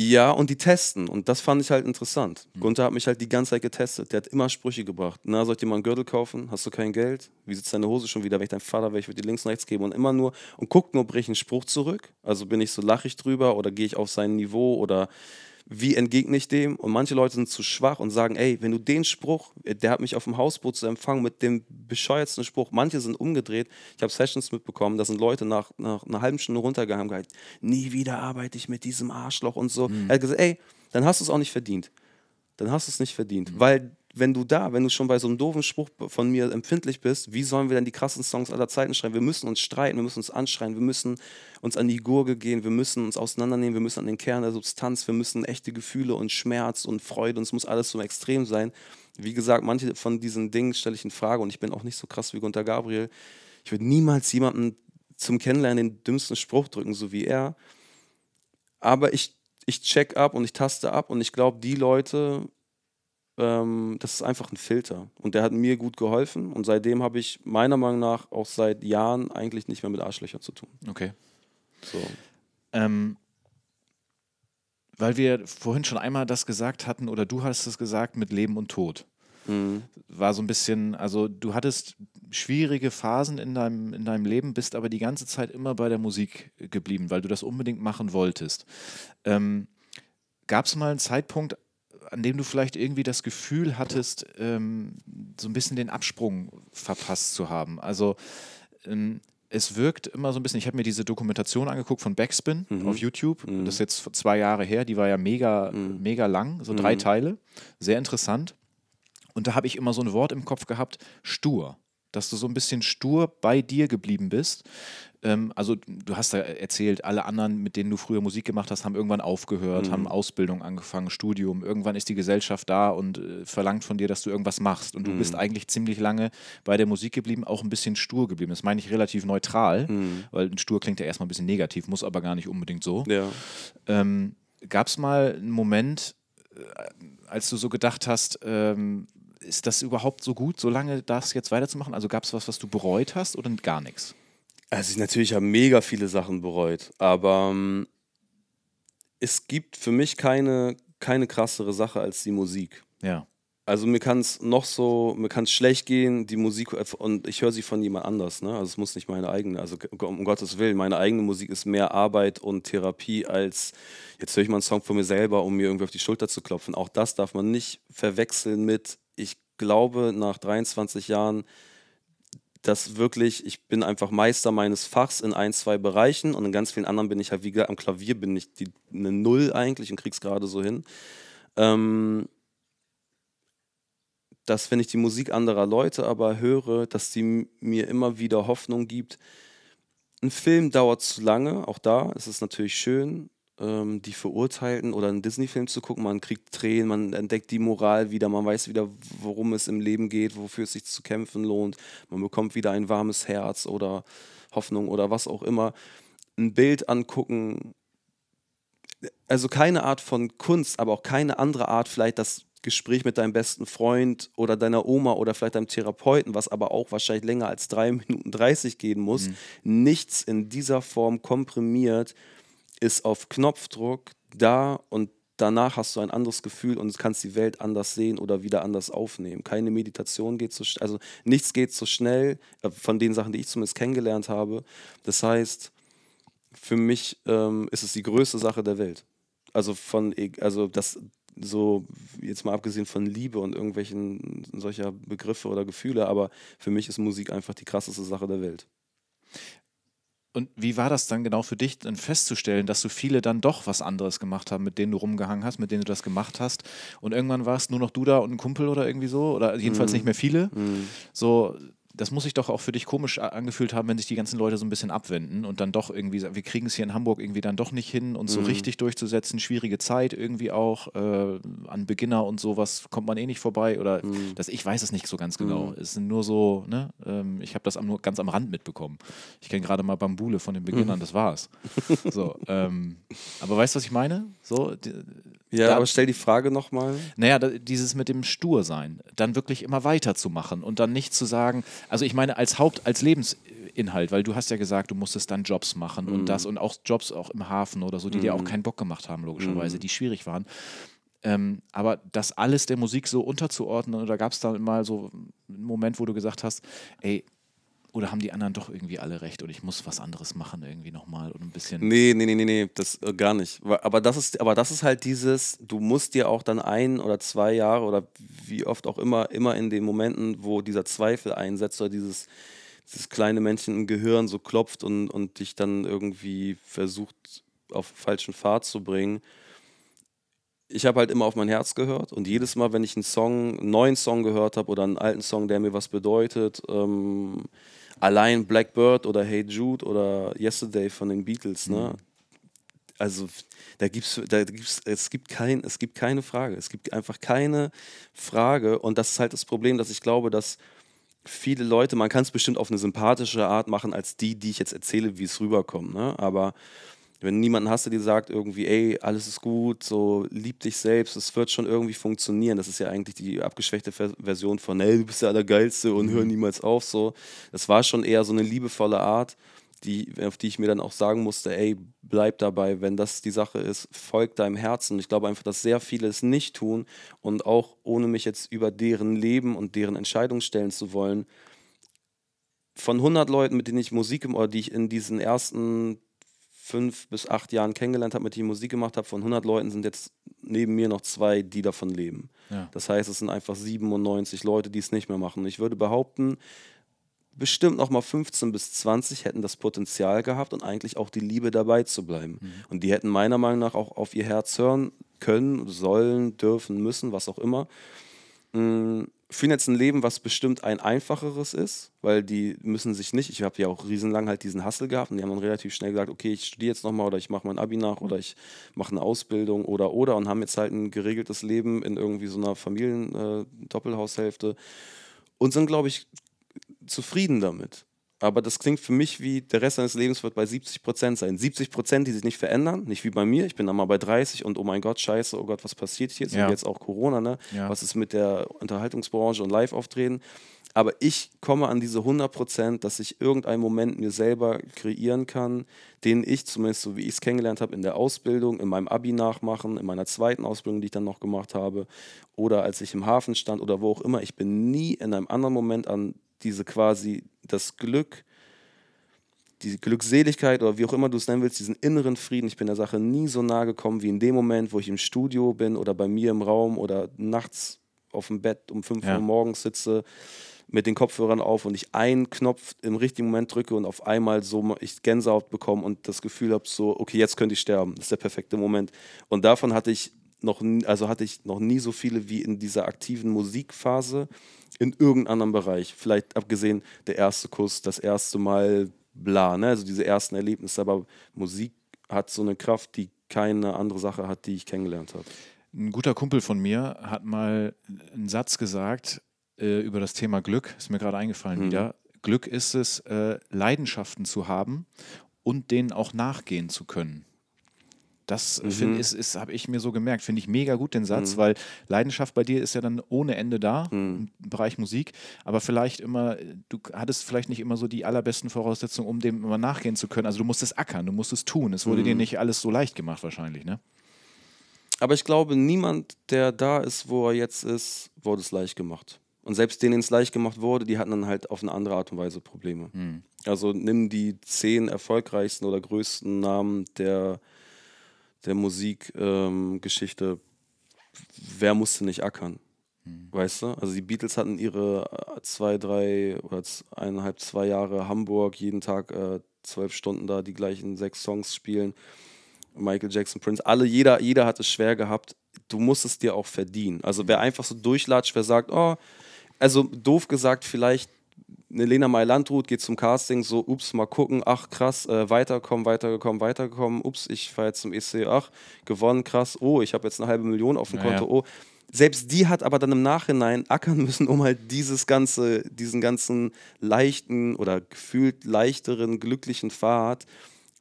Speaker 1: Ja, und die testen. Und das fand ich halt interessant. Gunther hat mich halt die ganze Zeit getestet. Der hat immer Sprüche gebracht. Na, soll ich dir mal einen Gürtel kaufen? Hast du kein Geld? Wie sitzt deine Hose schon wieder? Wenn ich dein Vater wäre, ich würde dir links und rechts geben. Und immer nur, und guckt nur, brich einen Spruch zurück. Also bin ich so lachig drüber oder gehe ich auf sein Niveau oder wie entgegne ich dem? Und manche Leute sind zu schwach und sagen, ey, wenn du den Spruch, äh, der hat mich auf dem Hausboot zu empfangen mit dem bescheuertsten Spruch. Manche sind umgedreht. Ich habe Sessions mitbekommen, da sind Leute nach, nach einer halben Stunde runtergegangen und gesagt, nie wieder arbeite ich mit diesem Arschloch und so. Er hat gesagt, ey, dann hast du es auch nicht verdient. Dann hast du es nicht verdient. Weil wenn du da, wenn du schon bei so einem doofen Spruch von mir empfindlich bist, wie sollen wir dann die krassen Songs aller Zeiten schreiben? Wir müssen uns streiten, wir müssen uns anschreien, wir müssen uns an die Gurgel gehen, wir müssen uns auseinandernehmen, wir müssen an den Kern der Substanz, wir müssen echte Gefühle und Schmerz und Freude, und es muss alles so extrem sein. Wie gesagt, manche von diesen Dingen stelle ich in Frage und ich bin auch nicht so krass wie Gunter Gabriel. Ich würde niemals jemanden zum Kennenlernen den dümmsten Spruch drücken, so wie er. Aber ich, ich check ab und ich taste ab und ich glaube, die Leute, ähm, das ist einfach ein Filter. Und der hat mir gut geholfen und seitdem habe ich meiner Meinung nach auch seit Jahren eigentlich nicht mehr mit Arschlöchern zu tun.
Speaker 2: Okay.
Speaker 1: So.
Speaker 2: Ähm, weil wir vorhin schon einmal das gesagt hatten, oder du hast es gesagt, mit Leben und Tod.
Speaker 1: Mhm.
Speaker 2: War so ein bisschen, also du hattest schwierige Phasen in deinem, in deinem Leben, bist aber die ganze Zeit immer bei der Musik geblieben, weil du das unbedingt machen wolltest. Ähm, Gab es mal einen Zeitpunkt, an dem du vielleicht irgendwie das Gefühl hattest, ähm, so ein bisschen den Absprung verpasst zu haben? Also ähm, es wirkt immer so ein bisschen, ich habe mir diese Dokumentation angeguckt von Backspin auf YouTube, das ist jetzt zwei Jahre her, die war ja mega, mega lang, so drei Teile, sehr interessant. Und da habe ich immer so ein Wort im Kopf gehabt, stur. Dass du so ein bisschen stur bei dir geblieben bist. Ähm, also du hast da erzählt, alle anderen, mit denen du früher Musik gemacht hast, haben irgendwann aufgehört, haben Ausbildung angefangen, Studium. Irgendwann ist die Gesellschaft da und äh, verlangt von dir, dass du irgendwas machst. Und du bist eigentlich ziemlich lange bei der Musik geblieben, auch ein bisschen stur geblieben. Das meine ich relativ neutral, weil ein stur klingt ja erstmal ein bisschen negativ, muss aber gar nicht unbedingt so.
Speaker 1: Ja.
Speaker 2: Ähm, Gab es mal einen Moment, als du so gedacht hast, ähm, ist das überhaupt so gut, so lange das jetzt weiterzumachen? Also gab es was, was du bereut hast oder gar nichts?
Speaker 1: Also ich natürlich habe mega viele Sachen bereut, aber ähm, es gibt für mich keine, keine krassere Sache als die Musik.
Speaker 2: Ja.
Speaker 1: Also mir kann es noch so, mir kann es schlecht gehen, die Musik, und ich höre sie von jemand anders, ne? Also es muss nicht meine eigene, also um Gottes Willen, meine eigene Musik ist mehr Arbeit und Therapie als, jetzt höre ich mal einen Song von mir selber, um mir irgendwie auf die Schulter zu klopfen. Auch das darf man nicht verwechseln mit, ich glaube, nach 23 Jahren, dass wirklich, ich bin einfach Meister meines Fachs in ein, zwei Bereichen und in ganz vielen anderen bin ich halt, wie gesagt, am Klavier bin ich die, eine Null eigentlich und krieg's gerade so hin. Ähm, dass wenn ich die Musik anderer Leute aber höre, dass die mir immer wieder Hoffnung gibt. Ein Film dauert zu lange, auch da ist es natürlich schön, ähm, die Verurteilten oder einen Disney-Film zu gucken. Man kriegt Tränen, man entdeckt die Moral wieder, man weiß wieder, worum es im Leben geht, wofür es sich zu kämpfen lohnt. Man bekommt wieder ein warmes Herz oder Hoffnung oder was auch immer. Ein Bild angucken, also keine Art von Kunst, aber auch keine andere Art, vielleicht das Gespräch mit deinem besten Freund oder deiner Oma oder vielleicht deinem Therapeuten, was aber auch wahrscheinlich länger als drei Minuten 30 gehen muss, mhm. nichts in dieser Form komprimiert, ist auf Knopfdruck da und danach hast du ein anderes Gefühl und kannst die Welt anders sehen oder wieder anders aufnehmen. Keine Meditation geht so schnell, also nichts geht so schnell, äh, von den Sachen, die ich zumindest kennengelernt habe. Das heißt, für mich ähm, ist es die größte Sache der Welt. Also von, e, also das, so jetzt mal abgesehen von Liebe und irgendwelchen solcher Begriffe oder Gefühle, aber für mich ist Musik einfach die krasseste Sache der Welt.
Speaker 2: Und wie war das dann genau für dich, dann festzustellen, dass so viele dann doch was anderes gemacht haben, mit denen du rumgehangen hast, mit denen du das gemacht hast? Und irgendwann warst nur noch du da und ein Kumpel oder irgendwie so? Oder jedenfalls mm. nicht mehr viele? Mm. So, das muss sich doch auch für dich komisch angefühlt haben, wenn sich die ganzen Leute so ein bisschen abwenden und dann doch irgendwie, wir kriegen es hier in Hamburg irgendwie dann doch nicht hin, uns so mhm. richtig durchzusetzen. Schwierige Zeit irgendwie auch. Äh, an Beginner und sowas kommt man eh nicht vorbei. Oder mhm. das, ich weiß es nicht so ganz genau. Mhm. Es sind nur so, ne, ähm, ich habe das am, nur ganz am Rand mitbekommen. Ich kenne gerade mal Bambule von den Beginnern, mhm. das war's. so, ähm, aber weißt du, was ich meine? So,
Speaker 1: die, ja, da, aber stell die Frage nochmal.
Speaker 2: Naja, dieses mit dem Stursein, dann wirklich immer weiterzumachen und dann nicht zu sagen, also ich meine als Haupt, als Lebensinhalt, weil du hast ja gesagt, du musstest dann Jobs machen mm. und das und auch Jobs auch im Hafen oder so, die mm. dir auch mhm. keinen Bock gemacht haben, logischerweise, mm. die schwierig waren. Ähm, aber das alles der Musik so unterzuordnen, oder gab es da mal so einen Moment, wo du gesagt hast, ey, oder haben die anderen doch irgendwie alle recht und ich muss was anderes machen irgendwie nochmal und ein bisschen.
Speaker 1: Nee, nee, nee, nee, nee, das äh, gar nicht. Aber das ist, aber das ist halt dieses, du musst dir auch dann ein oder zwei Jahre oder wie oft auch immer, immer in den Momenten, wo dieser Zweifel einsetzt oder dieses, dieses kleine Männchen im Gehirn so klopft und, und dich dann irgendwie versucht, auf falschen Pfad zu bringen. Ich habe halt immer auf mein Herz gehört und jedes Mal, wenn ich einen Song, einen neuen Song gehört habe oder einen alten Song, der mir was bedeutet, ähm, allein Blackbird oder Hey Jude oder Yesterday von den Beatles, ne? Mhm. Also da gibt's, da gibt's, es gibt kein, es gibt keine Frage. Es gibt einfach keine Frage. Und das ist halt das Problem, dass ich glaube, dass viele Leute, man kann es bestimmt auf eine sympathische Art machen, als die, die ich jetzt erzähle, wie es rüberkommt. Ne? Aber wenn du niemanden hast, der dir sagt irgendwie, ey, alles ist gut, so lieb dich selbst, es wird schon irgendwie funktionieren. Das ist ja eigentlich die abgeschwächte Version von, ey, du bist der Allergeilste und hör mhm. niemals auf. So, das war schon eher so eine liebevolle Art, die, auf die ich mir dann auch sagen musste, ey, bleib dabei, wenn das die Sache ist, folg deinem Herzen. Ich glaube einfach, dass sehr viele es nicht tun und auch ohne mich jetzt über deren Leben und deren Entscheidung stellen zu wollen, von 100 Leuten, mit denen ich Musik oder die ich in diesen ersten fünf bis acht Jahren kennengelernt habe, mit ich Musik gemacht habe, von 100 Leuten sind jetzt neben mir noch zwei, die davon leben. Ja. Das heißt, es sind einfach 97 Leute, die es nicht mehr machen. Ich würde behaupten, bestimmt noch mal 15 bis 20 hätten das Potenzial gehabt und eigentlich auch die Liebe dabei zu bleiben. Mhm. Und die hätten meiner Meinung nach auch auf ihr Herz hören können, sollen, dürfen, müssen, was auch immer. Mhm führen jetzt ein Leben, was bestimmt ein einfacheres ist, weil die müssen sich nicht, ich habe ja auch riesenlang halt diesen Hassel gehabt und die haben dann relativ schnell gesagt, okay, ich studiere jetzt nochmal oder ich mache mein Abi nach oder ich mache eine Ausbildung oder oder und haben jetzt halt ein geregeltes Leben in irgendwie so einer Familien-Doppelhaushälfte äh, und sind, glaube ich, zufrieden damit. Aber das klingt für mich wie, der Rest deines Lebens wird bei 70 Prozent sein. 70 Prozent, die sich nicht verändern, nicht wie bei mir. Ich bin dann mal bei 30 und oh mein Gott, scheiße, oh Gott, was passiert hier jetzt?
Speaker 2: Ja.
Speaker 1: Jetzt auch Corona, ne?
Speaker 2: Ja.
Speaker 1: Was ist mit der Unterhaltungsbranche und Live-Auftreten? Aber ich komme an diese 100 Prozent, dass ich irgendeinen Moment mir selber kreieren kann, den ich zumindest, so wie ich es kennengelernt habe, in der Ausbildung, in meinem Abi nachmachen, in meiner zweiten Ausbildung, die ich dann noch gemacht habe, oder als ich im Hafen stand oder wo auch immer. Ich bin nie in einem anderen Moment an diese quasi das Glück, die Glückseligkeit oder wie auch immer du es nennen willst, diesen inneren Frieden. Ich bin der Sache nie so nahe gekommen wie in dem Moment, wo ich im Studio bin oder bei mir im Raum oder nachts auf dem Bett um 5
Speaker 2: Ja.
Speaker 1: Uhr morgens sitze mit den Kopfhörern auf und ich einen Knopf im richtigen Moment drücke und auf einmal so ich Gänsehaut bekomme und das Gefühl habe so okay jetzt könnte ich sterben das ist der perfekte Moment und davon hatte ich noch also hatte ich noch nie so viele wie in dieser aktiven Musikphase in irgendeinem anderen Bereich vielleicht abgesehen der erste Kuss das erste Mal bla ne also diese ersten Erlebnisse aber Musik hat so eine Kraft die keine andere Sache hat die ich kennengelernt habe
Speaker 2: Ein guter Kumpel von mir hat mal einen Satz gesagt äh, über das Thema Glück, ist mir gerade eingefallen
Speaker 1: Mhm.
Speaker 2: wieder. Glück ist es, äh, Leidenschaften zu haben und denen auch nachgehen zu können. Das
Speaker 1: Mhm.
Speaker 2: ist, ist habe ich mir so gemerkt. Finde ich mega gut den Satz, weil Leidenschaft bei dir ist ja dann ohne Ende da
Speaker 1: Mhm.
Speaker 2: im Bereich Musik, aber vielleicht immer, du hattest vielleicht nicht immer so die allerbesten Voraussetzungen, um dem immer nachgehen zu können. Also du musst es ackern, du musst es tun. Es wurde dir
Speaker 1: Mhm.
Speaker 2: nicht alles so leicht gemacht wahrscheinlich, ne?
Speaker 1: Aber ich glaube, niemand, der da ist, wo er jetzt ist, wurde es leicht gemacht. Und selbst denen es leicht gemacht wurde, die hatten dann halt auf eine andere Art und Weise Probleme. Also nimm die zehn erfolgreichsten oder größten Namen der, der Musikgeschichte. Ähm. Wer musste nicht ackern? Weißt du? Also die Beatles hatten ihre äh, zwei, drei oder eineinhalb, zwei Jahre Hamburg, jeden Tag äh, zwölf Stunden da die gleichen sechs Songs spielen. Michael Jackson, Prince, alle, jeder, jeder hat es schwer gehabt. Du musst es dir auch verdienen. Also wer einfach so durchlatscht, wer sagt, oh, also doof gesagt, vielleicht eine Lena May-Landrut geht zum Casting, so, ups, mal gucken, ach krass, äh, weiterkommen, weitergekommen, weitergekommen, ups, ich fahre jetzt zum EC, ach, gewonnen, krass, oh, ich habe jetzt eine halbe Million auf dem
Speaker 2: Ja, ja.
Speaker 1: Konto, oh. Selbst die hat aber dann im Nachhinein ackern müssen, um halt dieses ganze, diesen ganzen leichten oder gefühlt leichteren, glücklichen Pfad,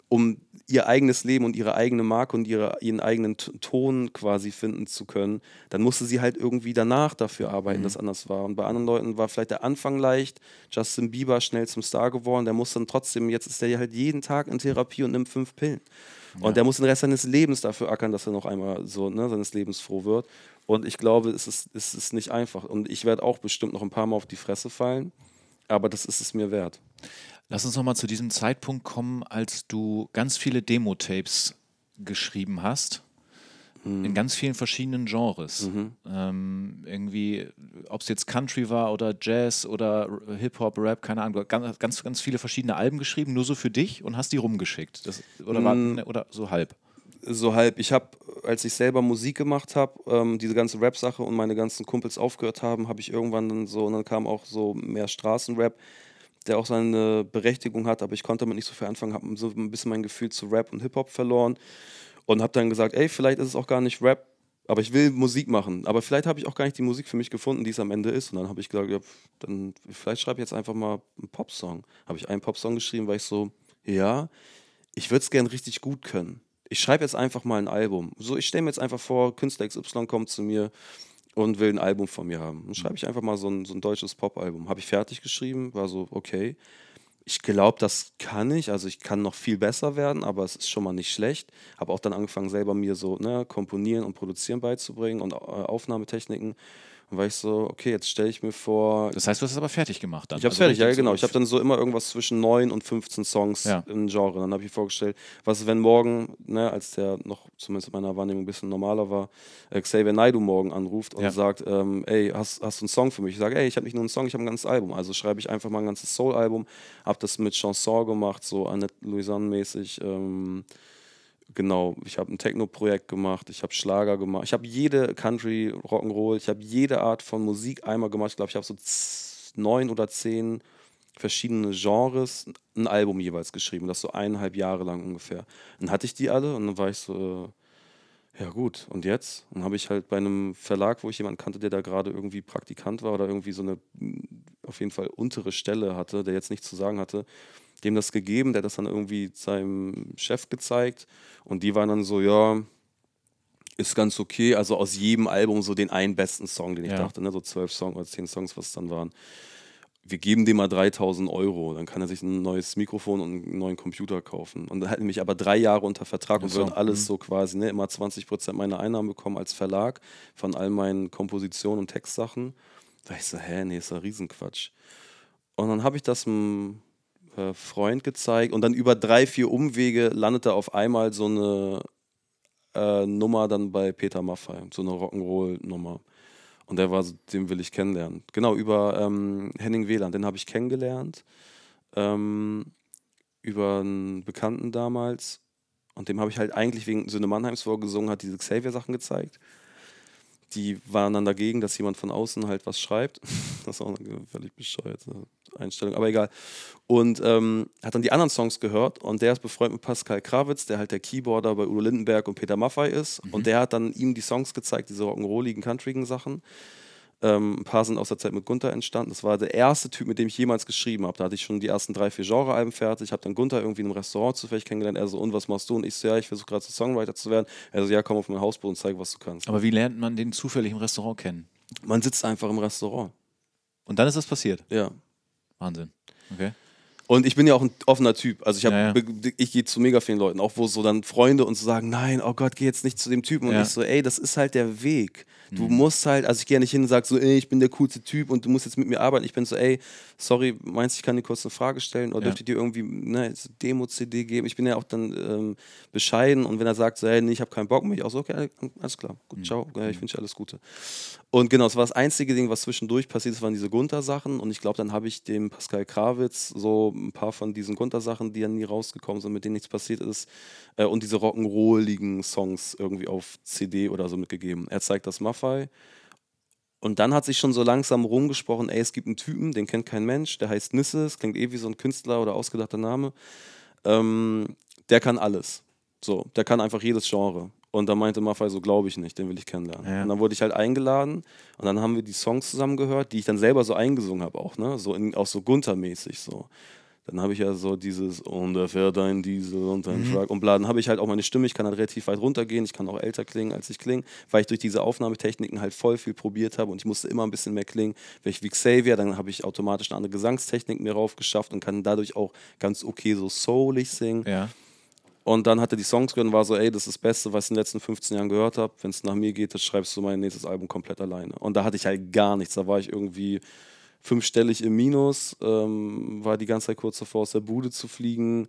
Speaker 1: um ihr eigenes Leben und ihre eigene Marke und ihre, ihren eigenen Ton quasi finden zu können, dann musste sie halt irgendwie danach dafür arbeiten, dass anders war. Und bei anderen Leuten war vielleicht der Anfang leicht, Justin Bieber schnell zum Star geworden, der muss dann trotzdem, jetzt ist der halt jeden Tag in Therapie und nimmt fünf Pillen. Und der muss den Rest seines Lebens dafür ackern, dass er noch einmal so ne, seines Lebens froh wird. Und ich glaube, es ist, es ist nicht einfach. Und ich werde auch bestimmt noch ein paar Mal auf die Fresse fallen, aber das ist es mir wert.
Speaker 2: Lass uns nochmal zu diesem Zeitpunkt kommen, als du ganz viele Demo-Tapes geschrieben hast. In ganz vielen verschiedenen Genres. Ähm, irgendwie, ob es jetzt Country war oder Jazz oder Hip-Hop, Rap, keine Ahnung. Ganz, ganz, ganz viele verschiedene Alben geschrieben, nur so für dich und hast die rumgeschickt. Das, oder, war, ne, oder so halb.
Speaker 1: so halb. Ich habe, als ich selber Musik gemacht habe, ähm, diese ganze Rap-Sache und meine ganzen Kumpels aufgehört haben, habe ich irgendwann dann so, und dann kam auch so mehr Straßenrap, der auch seine Berechtigung hat, aber ich konnte damit nicht so viel anfangen, habe so ein bisschen mein Gefühl zu Rap und Hip-Hop verloren und habe dann gesagt, ey, vielleicht ist es auch gar nicht Rap, aber ich will Musik machen. Aber vielleicht habe ich auch gar nicht die Musik für mich gefunden, die es am Ende ist. Und dann habe ich gesagt, ja, dann vielleicht schreibe ich jetzt einfach mal einen Popsong. Habe ich einen Popsong geschrieben, weil ich so, ja, ich würde es gern richtig gut können. Ich schreibe jetzt einfach mal ein Album. So, ich stelle mir jetzt einfach vor, Künstler XY kommt zu mir und will ein Album von mir haben. Dann schreibe ich einfach mal so ein, so ein deutsches Pop-Album. Habe ich fertig geschrieben, war so, okay. Ich glaube, das kann ich. Also ich kann noch viel besser werden, aber es ist schon mal nicht schlecht. Habe auch dann angefangen, selber mir so ne, Komponieren und Produzieren beizubringen und äh, Aufnahmetechniken. Und war ich so, okay, jetzt stelle ich mir vor,
Speaker 2: Das heißt, du hast es aber fertig gemacht dann.
Speaker 1: ich habe
Speaker 2: Also
Speaker 1: fertig, ja genau. Ich habe dann so immer irgendwas zwischen 9 und 15 Songs
Speaker 2: Ja.
Speaker 1: im Genre. Dann habe ich vorgestellt, was wenn morgen, ne, als der noch zumindest in meiner Wahrnehmung ein bisschen normaler war, äh, Xavier Naidoo morgen anruft und
Speaker 2: Ja.
Speaker 1: sagt, ähm, ey, hast, hast du einen Song für mich? Ich sage, ey, ich habe nicht nur einen Song, ich habe ein ganzes Album. Also schreibe ich einfach mal ein ganzes Soul-Album, habe das mit Chanson gemacht, so Annette Louisanne-mäßig. Ähm, Genau, ich habe ein Techno-Projekt gemacht, ich habe Schlager gemacht, ich habe jede Country, Rock'n'Roll, ich habe jede Art von Musik einmal gemacht. Ich glaube, ich habe so neun oder zehn verschiedene Genres ein Album jeweils geschrieben, das so eineinhalb Jahre lang ungefähr. Dann hatte ich die alle und dann war ich so, äh, ja gut, und jetzt? Dann habe ich halt bei einem Verlag, wo ich jemanden kannte, der da gerade irgendwie Praktikant war oder irgendwie so eine auf jeden Fall untere Stelle hatte, der jetzt nichts zu sagen hatte, dem das gegeben, der hat das dann irgendwie seinem Chef gezeigt und die waren dann so, ja, ist ganz okay. Also aus jedem Album so den einen besten Song, den ich
Speaker 2: Ja.
Speaker 1: dachte, ne? so zwölf Songs oder zehn Songs, was es dann waren. Wir geben dem mal 3000 Euro, dann kann er sich ein neues Mikrofon und einen neuen Computer kaufen. Und dann hatten mich aber drei Jahre unter Vertrag und
Speaker 2: so,
Speaker 1: würden alles
Speaker 2: mhm.
Speaker 1: so quasi, ne, immer 20 Prozent meiner Einnahmen bekommen als Verlag von all meinen Kompositionen und Textsachen. Da ich so, hä, nee, ist ja Riesenquatsch. Und dann habe ich das äh, Freund gezeigt und dann über drei, vier Umwege landete auf einmal so eine äh, Nummer dann bei Peter Maffay, so eine Rock'n'Roll-Nummer. Und der war so, den will ich kennenlernen. Genau, über ähm, Henning Wieland, den habe ich kennengelernt. Ähm, über einen Bekannten damals. Und dem habe ich halt eigentlich wegen Söhne Mannheims vorgesungen, hat diese Xavier-Sachen gezeigt. Die waren dann dagegen, dass jemand von außen halt was schreibt. Das ist auch eine völlig bescheuerte Einstellung, aber egal. Und ähm, hat dann die anderen Songs gehört und der ist befreundet mit Pascal Krawitz, der halt der Keyboarder bei Udo Lindenberg und Peter Maffay ist. Und der hat dann ihm die Songs gezeigt, diese rock'n'rolligen, countrygen Sachen. Ähm, ein paar sind aus der Zeit mit Gunther entstanden. Das war der erste Typ, mit dem ich jemals geschrieben habe. Da hatte ich schon die ersten drei, vier Genre-Alben fertig. Ich habe dann Gunther irgendwie in einem Restaurant zufällig kennengelernt. Er so, und was machst du? Und ich so, ja, ich versuche gerade so Songwriter zu werden. Er so, ja, komm auf mein Hausboot und zeig, was du kannst.
Speaker 2: Aber wie lernt man den zufällig im Restaurant kennen?
Speaker 1: Man sitzt einfach im Restaurant.
Speaker 2: Und dann ist das passiert.
Speaker 1: Ja.
Speaker 2: Wahnsinn. Okay.
Speaker 1: Und ich bin ja auch ein offener Typ. Also ich habe,
Speaker 2: Ja, ja.
Speaker 1: ich gehe zu mega vielen Leuten, auch wo so dann Freunde und so sagen, nein, oh Gott, geh jetzt nicht zu dem Typen. Und
Speaker 2: Ja. Mhm.
Speaker 1: ich so, ey, das ist halt der Weg. Du musst halt, also ich gehe ja nicht hin und sage so, ey, ich bin der coolste Typ und du musst jetzt mit mir arbeiten. Ich bin so, ey, sorry, meinst du, ich kann dir kurz eine Frage stellen oder
Speaker 2: Ja.
Speaker 1: dürfte ich dir irgendwie eine Demo-CD geben? Ich bin ja auch dann ähm, bescheiden und wenn er sagt so, hey, nee, ich habe keinen Bock mehr, ich auch so, okay, alles klar,
Speaker 2: Mhm.
Speaker 1: gut, ciao, ja, ich wünsche dir alles Gute. Und genau, das war das einzige Ding, was zwischendurch passiert ist, waren diese Gunther-Sachen. Und ich glaube, dann habe ich dem Pascal Krawitz so ein paar von diesen Gunther-Sachen, die ja nie rausgekommen sind, mit denen nichts passiert ist, äh, und diese rock'n'rolligen Songs irgendwie auf CD oder so mitgegeben. Er zeigt das Maffei. Und dann hat sich schon so langsam rumgesprochen, ey, es gibt einen Typen, den kennt kein Mensch, der heißt Nisses, klingt eh wie so ein Künstler oder ausgedachter Name. Ähm, der kann alles. So, der kann einfach jedes Genre. Und da meinte Maffei so, glaube ich nicht, den will ich kennenlernen.
Speaker 2: Ja.
Speaker 1: Und dann wurde ich halt eingeladen und dann haben wir die Songs zusammen gehört, die ich dann selber so eingesungen habe auch, ne? So in, auch so Gunther-mäßig so. Dann habe ich ja so dieses und da fährt ein Diesel und ein Truck und bla. Dann habe ich halt auch meine Stimme, ich kann halt relativ weit runtergehen, ich kann auch älter klingen, als ich klinge, weil ich durch diese Aufnahmetechniken halt voll viel probiert habe und ich musste immer ein bisschen mehr klingen. Wenn ich wie Xavier, dann habe ich automatisch eine andere Gesangstechnik mir raufgeschafft und kann dadurch auch ganz okay so soulig singen.
Speaker 2: Ja.
Speaker 1: Und dann hat er die Songs gehört und war so, ey, das ist das Beste, was ich in den letzten 15 Jahren gehört habe. Wenn es nach mir geht, das schreibst du mein nächstes Album komplett alleine. Und da hatte ich halt gar nichts. Da war ich irgendwie fünfstellig im Minus, ähm, war die ganze Zeit kurz davor, aus der Bude zu fliegen.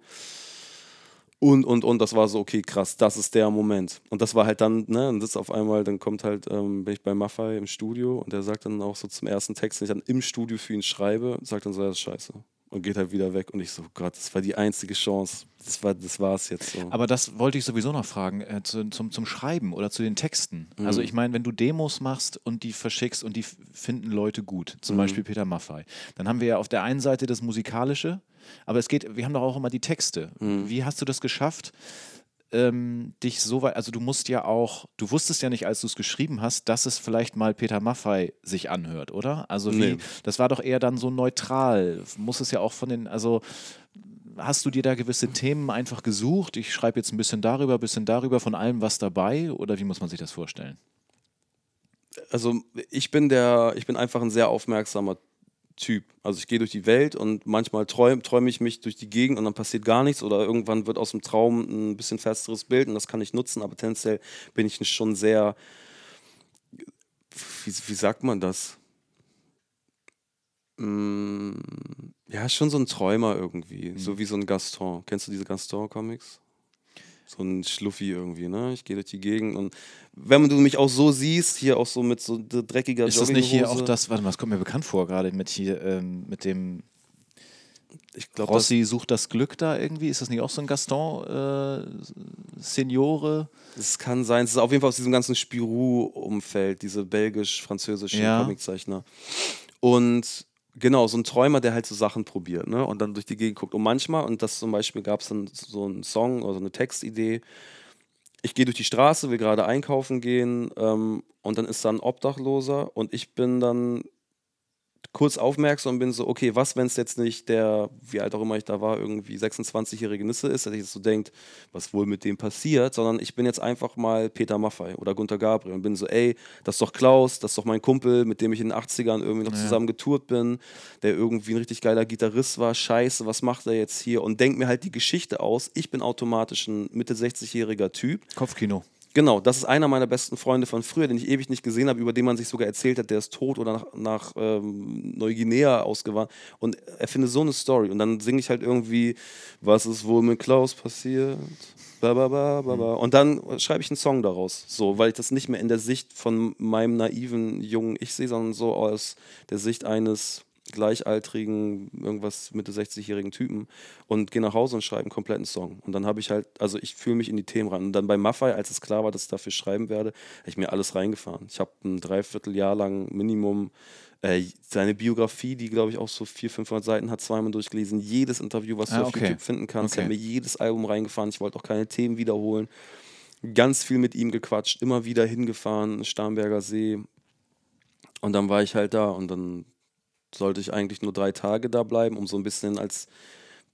Speaker 1: Und, und, und, das war so, okay, krass, das ist der Moment. Und das war halt dann, ne, und das auf einmal, dann kommt halt, ähm, bin ich bei Maffei im Studio und der sagt dann auch so zum ersten Text, den ich dann im Studio für ihn schreibe, sagt dann so, ja, das ist scheiße. Und geht halt wieder weg. Und ich so, Gott, das war die einzige Chance. Das war das war's jetzt so.
Speaker 2: Aber das wollte ich sowieso noch fragen, äh, zu, zum, zum Schreiben oder zu den Texten.
Speaker 1: Mhm.
Speaker 2: Also ich meine, wenn du Demos machst und die verschickst und die finden Leute gut, zum
Speaker 1: Mhm.
Speaker 2: Beispiel Peter Maffei, dann haben wir ja auf der einen Seite das Musikalische, aber es geht, wir haben doch auch immer die Texte.
Speaker 1: Mhm.
Speaker 2: Wie hast du das geschafft? Ähm, dich so weit, also du musst ja auch, du wusstest ja nicht, als du es geschrieben hast, dass es vielleicht mal Peter Maffei sich anhört, oder? Also wie,
Speaker 1: Nee.
Speaker 2: das war doch eher dann so neutral. Muss es ja auch von den, also hast du dir da gewisse Themen einfach gesucht? Ich schreibe jetzt ein bisschen darüber, ein bisschen darüber, von allem was dabei, oder wie muss man sich das vorstellen?
Speaker 1: also ich bin der, ich bin einfach ein sehr aufmerksamer Typ. Also ich gehe durch die Welt und manchmal träume träum ich mich durch die Gegend und dann passiert gar nichts oder irgendwann wird aus dem Traum ein bisschen festeres Bild und das kann ich nutzen, aber tendenziell bin ich schon sehr, wie, wie sagt man das? Mm, Ja, schon so ein Träumer irgendwie, so wie so ein Gaston. Kennst du diese Gaston-Comics? So ein Schluffi irgendwie, ne? Ich gehe durch die Gegend und wenn du mich auch so siehst, hier auch so mit so dreckiger
Speaker 2: Ist das nicht hier auch das, warte mal, das kommt mir bekannt vor, gerade mit hier, ähm, mit dem
Speaker 1: Ich glaube,
Speaker 2: Rossi sucht das Glück da irgendwie? Ist das nicht auch so ein Gaston äh,
Speaker 1: das, das kann sein. Es ist auf jeden Fall aus diesem ganzen Spirou-Umfeld, diese belgisch-französischen
Speaker 2: Ja.
Speaker 1: Comiczeichner. Und genau, so ein Träumer, der halt so Sachen probiert, ne? Und dann durch die Gegend guckt. Und manchmal, und das zum Beispiel gab es dann so einen Song oder so eine Textidee. Ich gehe durch die Straße, will gerade einkaufen gehen, ähm, und dann ist da ein Obdachloser und ich bin dann kurz aufmerksam und bin so, okay, was, wenn es jetzt nicht der, wie alt auch immer ich da war, irgendwie 26-jährige Nisse ist, dass ich jetzt so denkt, was wohl mit dem passiert, sondern ich bin jetzt einfach mal Peter Maffei oder Gunter Gabriel und bin so, ey, das ist doch Klaus, das ist doch mein Kumpel, mit dem ich in den 80ern irgendwie noch ja. zusammen getourt bin, der irgendwie ein richtig geiler Gitarrist war, scheiße, was macht er jetzt hier und denkt mir halt die Geschichte aus, ich bin automatisch ein Mitte 60-jähriger Typ.
Speaker 2: Kopfkino.
Speaker 1: Genau, das ist einer meiner besten Freunde von früher, den ich ewig nicht gesehen habe, über den man sich sogar erzählt hat, der ist tot oder nach, nach ähm, Neuguinea ausgewandert. Und er findet so eine Story. Und dann singe ich halt irgendwie, was ist wohl mit Klaus passiert? Ba, ba, ba, ba, ba. Und dann schreibe ich einen Song daraus, so, weil ich das nicht mehr in der Sicht von meinem naiven jungen Ich sehe, sondern so aus der Sicht eines gleichaltrigen, irgendwas Mitte 60-jährigen Typen und gehe nach Hause und schreibe einen kompletten Song. Und dann habe ich halt, also ich fühle mich in die Themen rein. Und dann bei Maffei, als es klar war, dass ich dafür schreiben werde, habe ich mir alles reingefahren. Ich habe ein Dreivierteljahr lang Minimum äh, seine Biografie, die glaube ich auch so 400, 500 Seiten hat, zweimal durchgelesen. Jedes Interview, was ah, du auf okay. YouTube finden kannst. Okay. Ich habe mir jedes Album reingefahren. Ich wollte auch keine Themen wiederholen. Ganz viel mit ihm gequatscht, immer wieder hingefahren, Starnberger See. Und dann war ich halt da und dann sollte ich eigentlich nur drei Tage da bleiben, um so ein bisschen als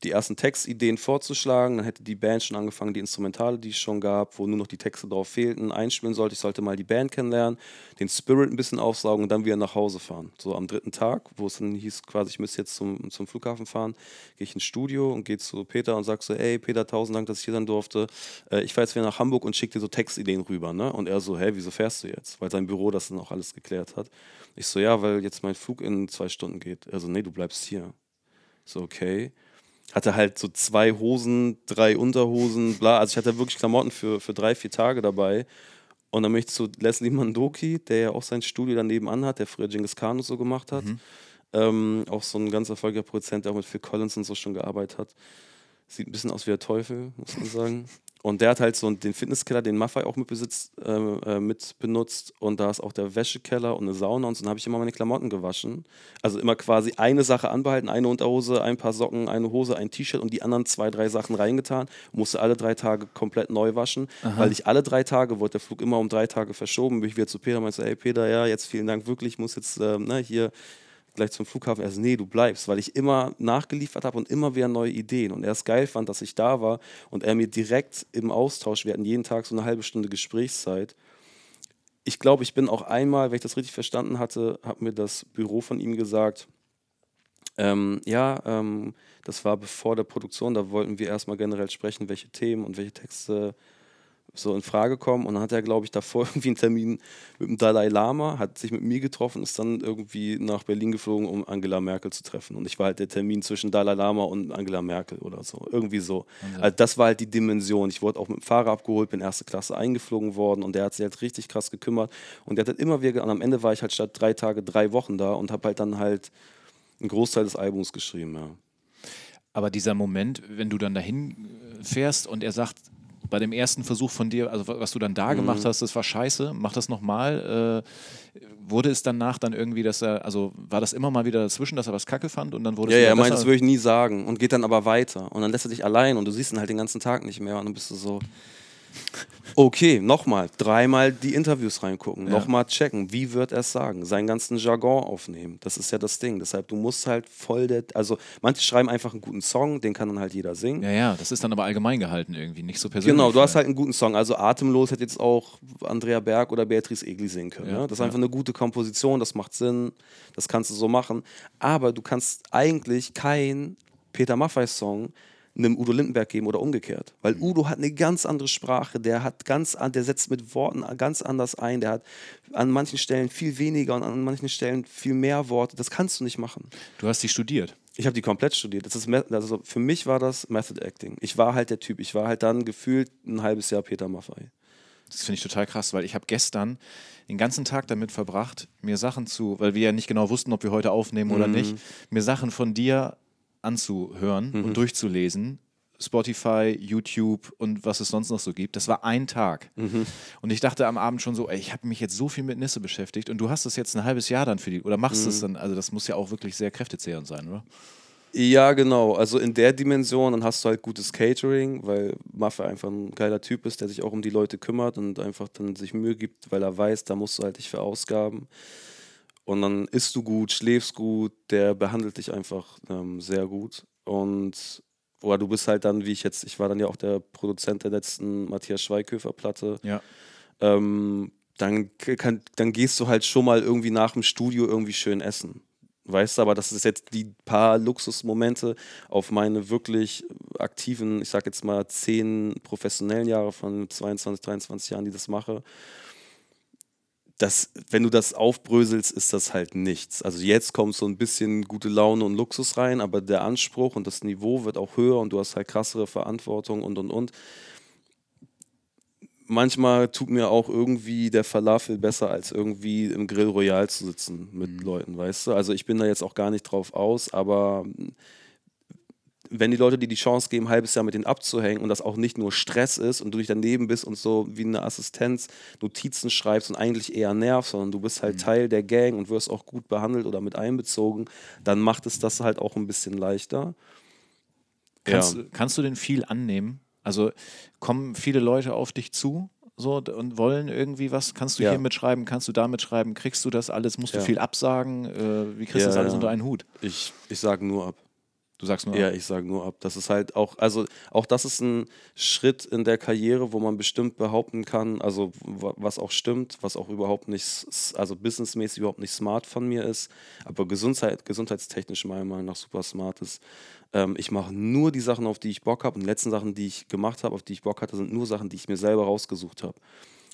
Speaker 1: die ersten Textideen vorzuschlagen. Dann hätte die Band schon angefangen, die Instrumentale, die es schon gab, wo nur noch die Texte drauf fehlten, einspielen sollte. Ich sollte mal die Band kennenlernen, den Spirit ein bisschen aufsaugen und dann wieder nach Hause fahren. So am dritten Tag, wo es dann hieß, quasi, ich müsste jetzt zum, zum Flughafen fahren, gehe ich ins Studio und gehe zu Peter und sage so, ey Peter, tausend Dank, dass ich hier sein durfte. Äh, ich fahre jetzt wieder nach Hamburg und schicke dir so Textideen rüber. Ne? Und er so, hä, wieso fährst du jetzt? Weil sein Büro das dann auch alles geklärt hat. Ich so, ja, weil jetzt mein Flug in zwei Stunden geht. Er so, nee, du bleibst hier. So, okay. Hatte halt so zwei Hosen, drei Unterhosen, bla. Also ich hatte wirklich Klamotten für, für drei, vier Tage dabei. Und dann möchte ich zu Leslie Mandoki, der ja auch sein Studio daneben hat, der früher Genghis Khan und so gemacht hat. Mhm. Ähm, auch so ein ganz erfolgreicher Produzent, der auch mit Phil Collins und so schon gearbeitet hat. Sieht ein bisschen aus wie der Teufel, muss man sagen. Und der hat halt so den Fitnesskeller, den Maffei auch mit, besitzt, äh, äh, mit benutzt. Und da ist auch der Wäschekeller und eine Sauna. Und so habe ich immer meine Klamotten gewaschen. Also immer quasi eine Sache anbehalten, eine Unterhose, ein paar Socken, eine Hose, ein T-Shirt und die anderen zwei, drei Sachen reingetan. Musste alle drei Tage komplett neu waschen. Aha. Weil ich alle drei Tage, wurde der Flug immer um drei Tage verschoben. Bin ich wieder zu Peter und meinte, ey Peter, ja, jetzt vielen Dank wirklich, ich muss jetzt äh, ne, hier gleich zum Flughafen. Er so, nee, du bleibst, weil ich immer nachgeliefert habe und immer wieder neue Ideen. Und er es geil fand, dass ich da war und er mir direkt im Austausch, wir hatten jeden Tag so eine halbe Stunde Gesprächszeit. Ich glaube, ich bin auch einmal, wenn ich das richtig verstanden hatte, hat mir das Büro von ihm gesagt, ähm, ja, ähm, das war bevor der Produktion, da wollten wir erstmal generell sprechen, welche Themen und welche Texte so in Frage kommen. Und dann hat er, glaube ich, davor irgendwie einen Termin mit dem Dalai Lama, hat sich mit mir getroffen, ist dann irgendwie nach Berlin geflogen, um Angela Merkel zu treffen. Und ich war halt der Termin zwischen Dalai Lama und Angela Merkel oder so. Irgendwie so. Also, also das war halt die Dimension. Ich wurde auch mit dem Fahrer abgeholt, bin erste Klasse eingeflogen worden und der hat sich halt richtig krass gekümmert. Und der hat halt immer wieder, und am Ende war ich halt statt drei Tage drei Wochen da und habe halt dann halt einen Großteil des Albums geschrieben, ja.
Speaker 2: Aber dieser Moment, wenn du dann dahin fährst und er sagt, bei dem ersten Versuch von dir, also was du dann da mhm. gemacht hast, das war scheiße, mach das nochmal. Äh, wurde es danach dann irgendwie, dass er, also war das immer mal wieder dazwischen, dass er was kacke fand und dann wurde
Speaker 1: ja,
Speaker 2: es
Speaker 1: Ja, er meint, das würde ich nie sagen und geht dann aber weiter. Und dann lässt er dich allein und du siehst ihn halt den ganzen Tag nicht mehr und dann bist du so, Okay, nochmal, dreimal die Interviews reingucken, ja. nochmal checken, wie wird er es sagen, seinen ganzen Jargon aufnehmen. Das ist ja das Ding. Deshalb, du musst halt voll der, also manche schreiben einfach einen guten Song, den kann dann halt jeder singen.
Speaker 2: Ja, ja, das ist dann aber allgemein gehalten irgendwie, nicht so persönlich.
Speaker 1: Genau, du hast halt einen guten Song. Also Atemlos hätte jetzt auch Andrea Berg oder Beatrice Egli singen können. Ja, ne? Das ist ja. einfach eine gute Komposition, das macht Sinn, das kannst du so machen. Aber du kannst eigentlich kein Peter Maffay-Song einem Udo Lindenberg geben oder umgekehrt. Weil Udo hat eine ganz andere Sprache, der hat ganz der setzt mit Worten ganz anders ein, der hat an manchen Stellen viel weniger und an manchen Stellen viel mehr Worte. Das kannst du nicht machen.
Speaker 2: Du hast die studiert.
Speaker 1: Ich habe die komplett studiert. Das ist, also für mich war das Method Acting. Ich war halt der Typ. Ich war halt dann gefühlt ein halbes Jahr Peter Maffay.
Speaker 2: Das finde ich total krass, weil ich habe gestern den ganzen Tag damit verbracht, mir Sachen zu, weil wir ja nicht genau wussten, ob wir heute aufnehmen oder mhm. nicht, mir Sachen von dir anzuhören mhm. und durchzulesen. Spotify, YouTube und was es sonst noch so gibt. Das war ein Tag. Mhm. Und ich dachte am Abend schon so, ey, ich habe mich jetzt so viel mit Nisse beschäftigt und du hast das jetzt ein halbes Jahr dann für die, oder machst es mhm. dann, also das muss ja auch wirklich sehr kräftezehrend sein, oder?
Speaker 1: Ja, genau. Also in der Dimension, dann hast du halt gutes Catering, weil Maffe einfach ein geiler Typ ist, der sich auch um die Leute kümmert und einfach dann sich Mühe gibt, weil er weiß, da musst du halt dich verausgaben. Und dann isst du gut, schläfst gut, der behandelt dich einfach ähm, sehr gut. Und oder du bist halt dann, wie ich jetzt, ich war dann ja auch der Produzent der letzten Matthias Schweighöfer-Platte.
Speaker 2: Ja.
Speaker 1: Ähm, dann, kann, dann gehst du halt schon mal irgendwie nach dem Studio irgendwie schön essen. Weißt du, aber das ist jetzt die paar Luxusmomente auf meine wirklich aktiven, ich sag jetzt mal zehn professionellen Jahre von 22, 23 Jahren, die das mache. Das, wenn du das aufbröselst, ist das halt nichts. Also jetzt kommt so ein bisschen gute Laune und Luxus rein, aber der Anspruch und das Niveau wird auch höher und du hast halt krassere Verantwortung und und und manchmal tut mir auch irgendwie der Falafel besser, als irgendwie im Grill Royal zu sitzen mit mhm. Leuten, weißt du? Also ich bin da jetzt auch gar nicht drauf aus, aber wenn die Leute dir die Chance geben, ein halbes Jahr mit denen abzuhängen und das auch nicht nur Stress ist und du dich daneben bist und so wie eine Assistenz Notizen schreibst und eigentlich eher nervst, sondern du bist halt mhm. Teil der Gang und wirst auch gut behandelt oder mit einbezogen, dann macht es das halt auch ein bisschen leichter.
Speaker 2: Kannst, ja. kannst du denn viel annehmen? Also kommen viele Leute auf dich zu so und wollen irgendwie was? Kannst du ja. hier mitschreiben? Kannst du da mitschreiben? Kriegst du das alles? Musst ja. du viel absagen? Äh, wie kriegst du das alles unter einen Hut?
Speaker 1: Ich, ich sage nur ab.
Speaker 2: Du sagst nur
Speaker 1: ab? Ja, ich sage nur ab. Das ist halt auch, also auch das ist ein Schritt in der Karriere, wo man bestimmt behaupten kann, also was auch stimmt, was auch überhaupt nicht, also businessmäßig überhaupt nicht smart von mir ist, aber Gesundheit, gesundheitstechnisch meiner Meinung nach super smart ist. Ähm, ich mache nur die Sachen, auf die ich Bock habe. Und die letzten Sachen, die ich gemacht habe, auf die ich Bock hatte, sind nur Sachen, die ich mir selber rausgesucht habe.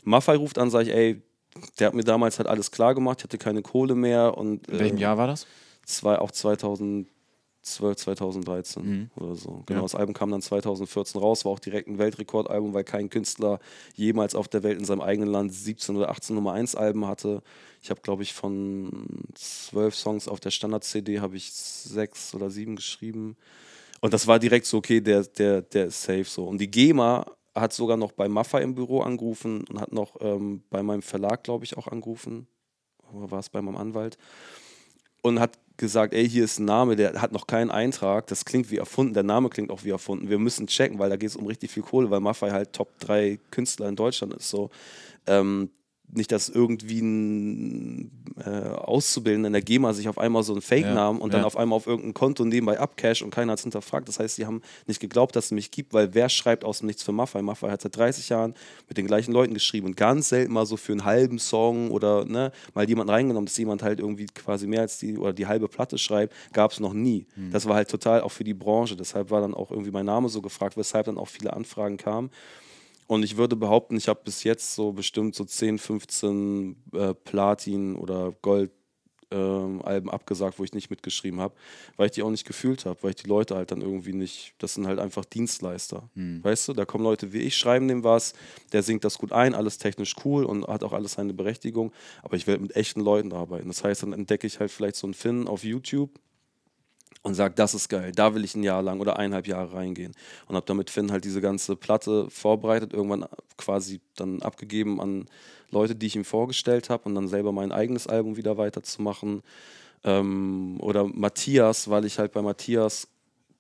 Speaker 1: Maffei ruft an, sage ich, ey, der hat mir damals halt alles klar gemacht, ich hatte keine Kohle mehr. Und,
Speaker 2: In welchem äh, Jahr war das?
Speaker 1: Zwei, auch 2012, 2013 mhm. oder so. Genau, ja. das Album kam dann 2014 raus, war auch direkt ein Weltrekordalbum, weil kein Künstler jemals auf der Welt in seinem eigenen Land 17 oder 18 Nummer 1 Alben hatte. Ich habe, glaube ich, von zwölf Songs auf der Standard-CD habe ich sechs oder sieben geschrieben. Und das war direkt so, okay, der, der, der ist safe so. Und die GEMA hat sogar noch bei Maffa im Büro angerufen und hat noch ähm, bei meinem Verlag, glaube ich, auch angerufen. Oder war es bei meinem Anwalt? Und hat gesagt, ey, hier ist ein Name, der hat noch keinen Eintrag, das klingt wie erfunden, der Name klingt auch wie erfunden. Wir müssen checken, weil da geht es um richtig viel Kohle, weil Maffei halt Top 3 Künstler in Deutschland ist. So. Ähm, nicht, dass irgendwie ein äh, Auszubildender in der GEMA sich auf einmal so einen Fake-Namen ja, und dann ja. auf einmal auf irgendein Konto nebenbei abcash und keiner hat es hinterfragt. Das heißt, sie haben nicht geglaubt, dass es mich gibt, weil wer schreibt aus dem Nichts für Maffei? Maffei hat seit 30 Jahren mit den gleichen Leuten geschrieben und ganz selten mal so für einen halben Song oder ne, mal jemanden reingenommen, dass jemand halt irgendwie quasi mehr als die oder die halbe Platte schreibt, gab es noch nie. Mhm. Das war halt total auch für die Branche. Deshalb war dann auch irgendwie mein Name so gefragt, weshalb dann auch viele Anfragen kamen. Und ich würde behaupten, ich habe bis jetzt so bestimmt so 10, 15 äh, Platin- oder Gold-Alben ähm, abgesagt, wo ich nicht mitgeschrieben habe, weil ich die auch nicht gefühlt habe, weil ich die Leute halt dann irgendwie nicht, das sind halt einfach Dienstleister. Hm. Weißt du, da kommen Leute wie ich, schreiben dem was, der singt das gut ein, alles technisch cool und hat auch alles seine Berechtigung, aber ich will mit echten Leuten arbeiten. Das heißt, dann entdecke ich halt vielleicht so einen Finn auf YouTube und sage, das ist geil, da will ich ein Jahr lang oder eineinhalb Jahre reingehen. Und habe damit Finn halt diese ganze Platte vorbereitet, irgendwann quasi dann abgegeben an Leute, die ich ihm vorgestellt habe und dann selber mein eigenes Album wieder weiterzumachen. Ähm, oder Matthias, weil ich halt bei Matthias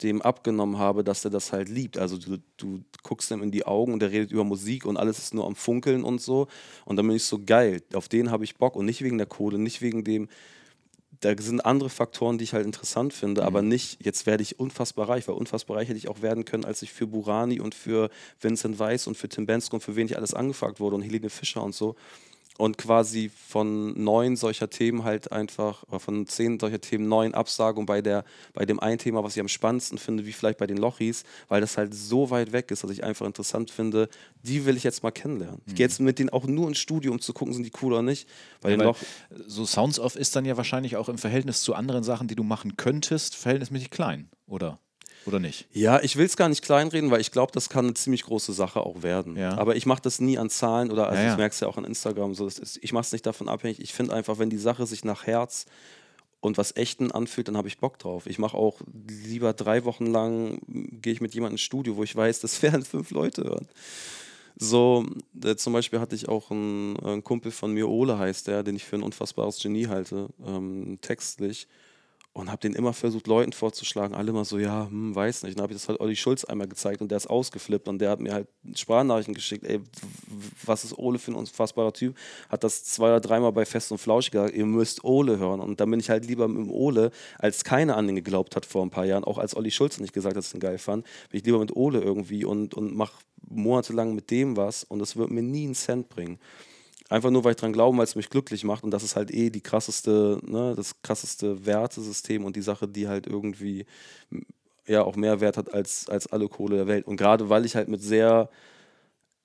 Speaker 1: dem abgenommen habe, dass er das halt liebt. Also du, du guckst ihm in die Augen und er redet über Musik und alles ist nur am Funkeln und so. Und dann bin ich so geil, auf den habe ich Bock und nicht wegen der Kohle, nicht wegen dem, da sind andere Faktoren, die ich halt interessant finde, mhm. aber nicht, jetzt werde ich unfassbar reich, weil unfassbar reich hätte ich auch werden können, als ich für Burani und für Vincent Weiss und für Tim Bensko und für wen ich alles angefragt wurde und Helene Fischer und so und quasi von neun solcher Themen halt einfach, oder von zehn solcher Themen neun Absagungen bei, der, bei dem einen Thema, was ich am spannendsten finde, wie vielleicht bei den Lochis, weil das halt so weit weg ist, dass ich einfach interessant finde, die will ich jetzt mal kennenlernen. Ich gehe mhm. jetzt mit denen auch nur ins Studio, um zu gucken, sind die cool oder nicht. Weil, ja,
Speaker 2: so Sounds of ist dann ja wahrscheinlich auch im Verhältnis zu anderen Sachen, die du machen könntest, verhältnismäßig klein, oder? Oder nicht?
Speaker 1: Ja, ich will es gar nicht kleinreden, weil ich glaube, das kann eine ziemlich große Sache auch werden. Ja. Aber ich mache das nie an Zahlen oder, also ja, ja. ich merke es ja auch an Instagram, so, ist, ich mache es nicht davon abhängig. Ich finde einfach, wenn die Sache sich nach Herz und was Echten anfühlt, dann habe ich Bock drauf. Ich mache auch lieber drei Wochen lang, gehe ich mit jemandem ins Studio, wo ich weiß, das werden fünf Leute hören. So, äh, zum Beispiel hatte ich auch einen, einen, Kumpel von mir, Ole heißt der, den ich für ein unfassbares Genie halte, ähm, textlich. Und habe den immer versucht, Leuten vorzuschlagen. Alle immer so, ja, hm, weiß nicht. Dann habe ich das halt Olli Schulz einmal gezeigt und der ist ausgeflippt und der hat mir halt Sprachnachrichten geschickt. Ey, was ist Ole für ein unfassbarer Typ? Hat das zwei oder dreimal bei Fest und Flauschig gesagt, ihr müsst Ole hören. Und dann bin ich halt lieber mit dem Ole, als keiner an den geglaubt hat vor ein paar Jahren, auch als Olli Schulz nicht gesagt hat, dass ich ihn geil fand, bin ich lieber mit Ole irgendwie und, und mache monatelang mit dem was und das wird mir nie einen Cent bringen. Einfach nur, weil ich dran glaube, weil es mich glücklich macht. Und das ist halt eh die krasseste, ne, das krasseste Wertesystem und die Sache, die halt irgendwie ja auch mehr Wert hat als, als alle Kohle der Welt. Und gerade weil ich halt mit sehr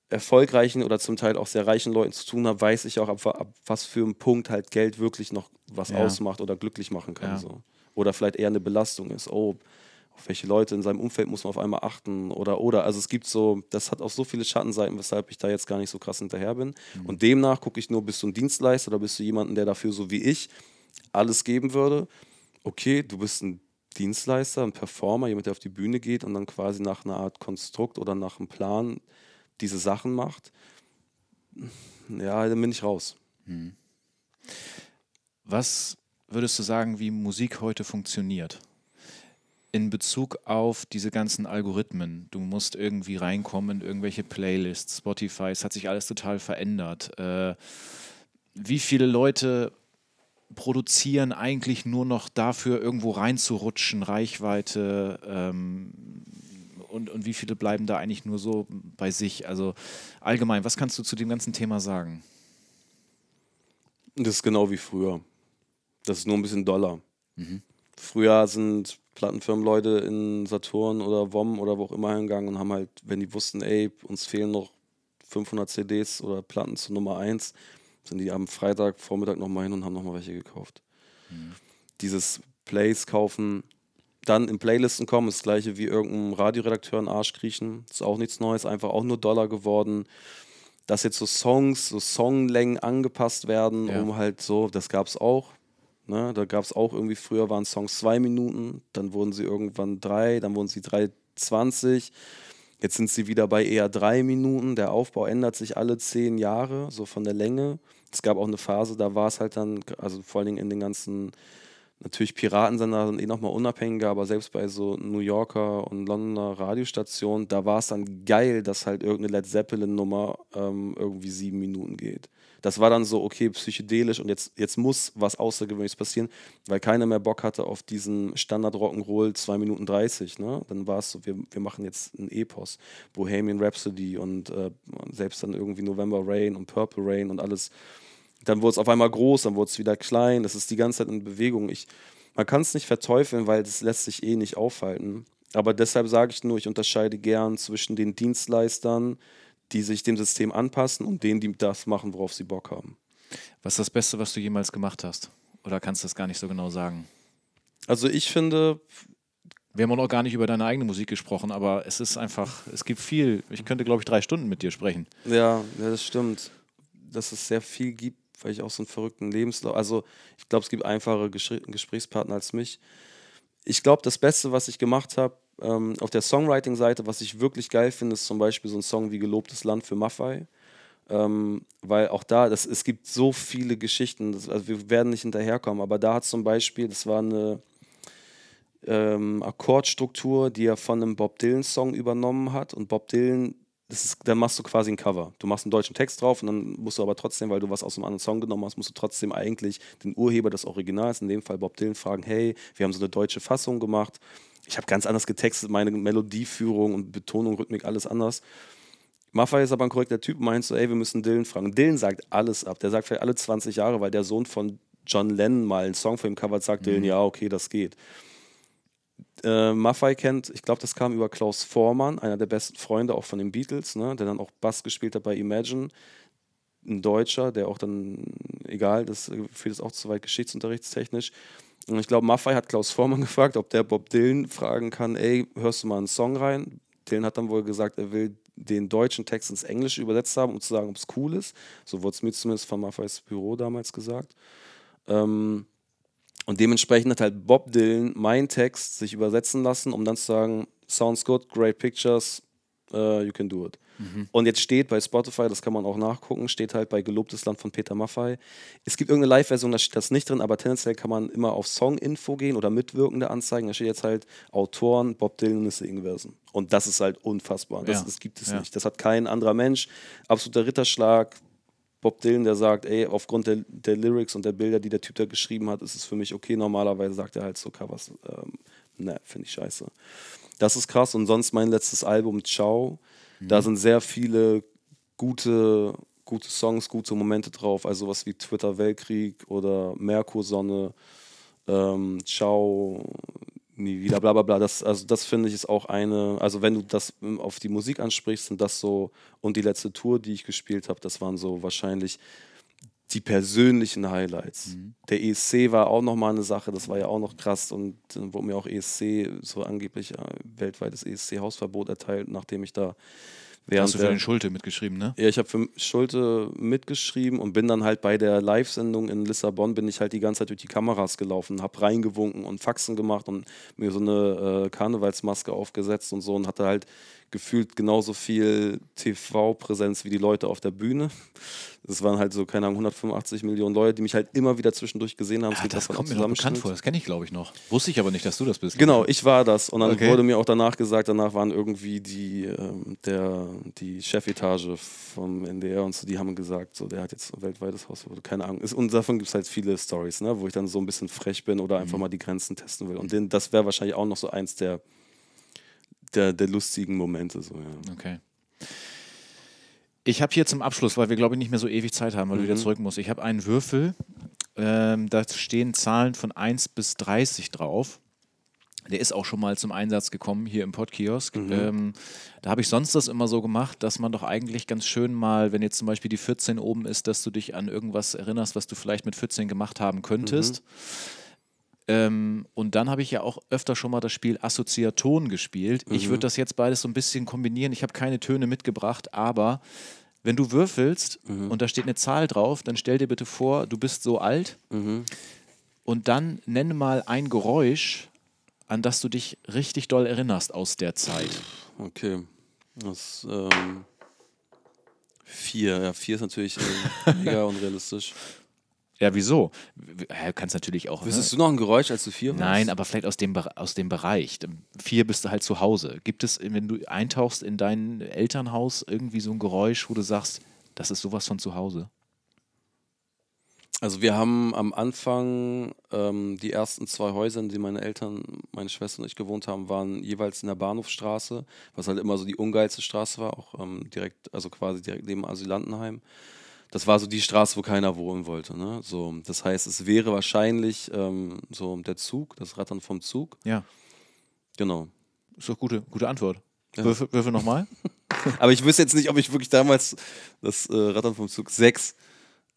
Speaker 1: erfolgreichen oder zum Teil auch sehr reichen Leuten zu tun habe, weiß ich auch, ab, ab was für einem Punkt halt Geld wirklich noch was ja. ausmacht oder glücklich machen kann. Ja. So. Oder vielleicht eher eine Belastung ist. Oh, auf welche Leute in seinem Umfeld muss man auf einmal achten oder oder. Also es gibt so, das hat auch so viele Schattenseiten, weshalb ich da jetzt gar nicht so krass hinterher bin. Mhm. Und demnach gucke ich nur, bist du ein Dienstleister oder bist du jemanden, der dafür so wie ich alles geben würde? Okay, du bist ein Dienstleister, ein Performer, jemand, der auf die Bühne geht und dann quasi nach einer Art Konstrukt oder nach einem Plan diese Sachen macht. Ja, dann bin ich raus. Mhm.
Speaker 2: Was würdest du sagen, wie Musik heute funktioniert? In Bezug auf diese ganzen Algorithmen. Du musst irgendwie reinkommen in irgendwelche Playlists, Spotify, es hat sich alles total verändert. Äh, wie viele Leute produzieren eigentlich nur noch dafür, irgendwo reinzurutschen, Reichweite ähm, und, und wie viele bleiben da eigentlich nur so bei sich? Also allgemein, was kannst du zu dem ganzen Thema sagen?
Speaker 1: Das ist genau wie früher. Das ist nur ein bisschen Dollar. Mhm. Früher sind Plattenfirmenleute in Saturn oder WOM oder wo auch immer hingegangen und haben halt, wenn die wussten, ey, uns fehlen noch 500 CDs oder Platten zu Nummer 1, sind die am Freitag Vormittag nochmal hin und haben nochmal welche gekauft. Mhm. Dieses Plays kaufen, dann in Playlisten kommen, ist das gleiche wie irgendein Radioredakteur in Arsch kriechen, ist auch nichts Neues, einfach auch nur Dollar geworden. Dass jetzt so Songs, so Songlängen angepasst werden, ja. um halt so, das gab es auch, Ne? Da gab es auch irgendwie, früher waren Songs zwei Minuten, dann wurden sie irgendwann drei, dann wurden sie 3,20. Jetzt sind sie wieder bei eher drei Minuten. Der Aufbau ändert sich alle zehn Jahre, so von der Länge. Es gab auch eine Phase, da war es halt dann, also vor allen Dingen in den ganzen, natürlich Piratensender sind eh nochmal unabhängiger, aber selbst bei so New Yorker und Londoner Radiostationen, da war es dann geil, dass halt irgendeine Led Zeppelin-Nummer ähm, irgendwie sieben Minuten geht das war dann so, okay, psychedelisch und jetzt, jetzt muss was Außergewöhnliches passieren, weil keiner mehr Bock hatte auf diesen Standard Rock'n'Roll 2 Minuten 30. Ne? Dann war es so, wir, wir machen jetzt ein Epos, Bohemian Rhapsody und äh, selbst dann irgendwie November Rain und Purple Rain und alles. Dann wurde es auf einmal groß, dann wurde es wieder klein, das ist die ganze Zeit in Bewegung. Ich, man kann es nicht verteufeln, weil das lässt sich eh nicht aufhalten. Aber deshalb sage ich nur, ich unterscheide gern zwischen den Dienstleistern, die sich dem System anpassen und denen, die das machen, worauf sie Bock haben.
Speaker 2: Was ist das Beste, was du jemals gemacht hast? Oder kannst du das gar nicht so genau sagen?
Speaker 1: Also ich finde.
Speaker 2: Wir haben auch noch gar nicht über deine eigene Musik gesprochen, aber es ist einfach, es gibt viel. Ich könnte, glaube ich, drei Stunden mit dir sprechen.
Speaker 1: Ja, ja, das stimmt. Dass es sehr viel gibt, weil ich auch so einen verrückten Lebenslauf. Also ich glaube, es gibt einfache Gesprächspartner als mich. Ich glaube, das Beste, was ich gemacht habe, ähm, auf der Songwriting-Seite, was ich wirklich geil finde, ist zum Beispiel so ein Song wie Gelobtes Land für Maffei. Ähm, weil auch da, das, es gibt so viele Geschichten, das, also wir werden nicht hinterherkommen, aber da hat zum Beispiel, das war eine ähm, Akkordstruktur, die er von einem Bob Dylan-Song übernommen hat und Bob Dylan, das ist, dann machst du quasi ein Cover. Du machst einen deutschen Text drauf und dann musst du aber trotzdem, weil du was aus einem anderen Song genommen hast, musst du trotzdem eigentlich den Urheber des Originals, in dem Fall Bob Dylan, fragen, hey, wir haben so eine deutsche Fassung gemacht ich habe ganz anders getextet, meine Melodieführung und Betonung, Rhythmik, alles anders. Maffei ist aber ein korrekter Typ, meinst du, ey, wir müssen Dylan fragen. Dylan sagt alles ab. Der sagt vielleicht alle 20 Jahre, weil der Sohn von John Lennon mal einen Song für ihn covert, sagt mhm. Dylan, ja, okay, das geht. Äh, Maffei kennt, ich glaube, das kam über Klaus Vormann, einer der besten Freunde auch von den Beatles, ne, der dann auch Bass gespielt hat bei Imagine. Ein Deutscher, der auch dann, egal, das führt jetzt auch zu weit geschichtsunterrichtstechnisch, und ich glaube, Maffei hat Klaus Vormann gefragt, ob der Bob Dylan fragen kann, ey, hörst du mal einen Song rein? Dylan hat dann wohl gesagt, er will den deutschen Text ins Englische übersetzt haben, um zu sagen, ob es cool ist. So wurde es mir zumindest von Maffeis Büro damals gesagt. Ähm, und dementsprechend hat halt Bob Dylan meinen Text sich übersetzen lassen, um dann zu sagen, sounds good, great pictures, uh, you can do it. Und jetzt steht bei Spotify, das kann man auch nachgucken, steht halt bei Gelobtes Land von Peter Maffay. Es gibt irgendeine Live-Version, da steht das nicht drin, aber tendenziell kann man immer auf Song-Info gehen oder Mitwirkende anzeigen. Da steht jetzt halt Autoren, Bob Dylan und The Singversen. Und das ist halt unfassbar. Das,
Speaker 2: Ja.
Speaker 1: das gibt es
Speaker 2: Ja.
Speaker 1: nicht. Das hat kein anderer Mensch. Absoluter Ritterschlag. Bob Dylan, der sagt, ey, aufgrund der, der Lyrics und der Bilder, die der Typ da geschrieben hat, ist es für mich okay. Normalerweise sagt er halt so Covers, ähm, ne, finde ich scheiße. Das ist krass. Und sonst mein letztes Album, Ciao, da sind sehr viele gute, gute Songs, gute Momente drauf. Also was wie Twitter Weltkrieg oder Merkursonne, ähm, Ciao, nie wieder, bla bla bla. Das, also das finde ich ist auch eine, also wenn du das ähm, auf die Musik ansprichst, sind das so, und die letzte Tour, die ich gespielt habe, das waren so wahrscheinlich die persönlichen Highlights. Der ESC war auch nochmal eine Sache, das war ja auch noch krass und dann wurde mir auch ESC, so angeblich äh, weltweites ESC-Hausverbot erteilt, nachdem ich da während
Speaker 2: Hast du für den Schulte mitgeschrieben, ne?
Speaker 1: ja, ich habe für Schulte mitgeschrieben und bin dann halt bei der Live-Sendung in Lissabon, bin ich halt die ganze Zeit durch die Kameras gelaufen, habe reingewunken und Faxen gemacht und mir so eine äh, Karnevalsmaske aufgesetzt und so und hatte halt gefühlt genauso viel TV-Präsenz wie die Leute auf der Bühne. Es waren halt so, keine Ahnung, 185 Millionen Leute, die mich halt immer wieder zwischendurch gesehen haben. Es
Speaker 2: Ah, das kommt mir noch bekannt vor. Das kenne ich, glaube ich, noch. Wusste ich aber nicht, dass du das bist.
Speaker 1: Genau, ich war das. Und dann
Speaker 2: Okay.
Speaker 1: wurde mir auch danach gesagt, danach waren irgendwie die, ähm, der, die Chefetage vom NDR und so, die haben gesagt, so, der hat jetzt ein weltweites Hausverbot, keine Ahnung. Ist, und davon gibt es halt viele Stories, ne, wo ich dann so ein bisschen frech bin oder
Speaker 2: Mhm.
Speaker 1: einfach mal die Grenzen testen will. Und den, das wäre wahrscheinlich auch noch so eins der, der, der lustigen Momente. So, ja.
Speaker 2: Okay. Ich habe hier zum Abschluss, weil wir, glaube ich, nicht mehr so ewig Zeit haben, weil du wieder
Speaker 1: Mhm.
Speaker 2: zurück musst. Ich habe einen Würfel, ähm, da stehen Zahlen von 1 bis 30 drauf. Der ist auch schon mal zum Einsatz gekommen hier im Podkiosk. Ähm, da habe ich sonst das immer so gemacht, dass man doch eigentlich ganz schön mal, wenn jetzt zum Beispiel die 14 oben ist, dass du dich an irgendwas erinnerst, was du vielleicht mit 14 gemacht haben könntest. Ähm, und dann habe ich ja auch öfter schon mal das Spiel Assoziaton gespielt. Ich würde das jetzt beides so ein bisschen kombinieren. Ich habe keine Töne mitgebracht, aber wenn du würfelst und da steht eine Zahl drauf, dann stell dir bitte vor, du bist so alt und dann nenne mal ein Geräusch, an das du dich richtig doll erinnerst aus der Zeit.
Speaker 1: Okay. Das, ähm, vier, ja, vier ist natürlich äh, mega unrealistisch.
Speaker 2: Ja, wieso? W- Kannst natürlich auch.
Speaker 1: Wüsstest du noch ein Geräusch, als du vier warst?
Speaker 2: Nein, aber vielleicht aus dem, aus dem Bereich. Vier bist du halt zu Hause. Gibt es, wenn du eintauchst in dein Elternhaus, irgendwie so ein Geräusch, wo du sagst, das ist sowas von zu Hause?
Speaker 1: Also wir haben am Anfang ähm, die ersten zwei Häuser, in denen meine Eltern, meine Schwester und ich gewohnt haben, waren jeweils in der Bahnhofstraße, was halt immer so die ungeilste Straße war, auch ähm, direkt, also quasi direkt neben Asylantenheim. Das war so die Straße, wo keiner wohnen wollte. Ne? So, das heißt, es wäre wahrscheinlich ähm, so der Zug, das Rattern vom Zug.
Speaker 2: Ja,
Speaker 1: Genau.
Speaker 2: ist doch gute, gute Antwort.
Speaker 1: Ja.
Speaker 2: Würfel, Würfel nochmal.
Speaker 1: Aber ich wüsste jetzt nicht, ob ich wirklich damals das äh, Rattern vom Zug 6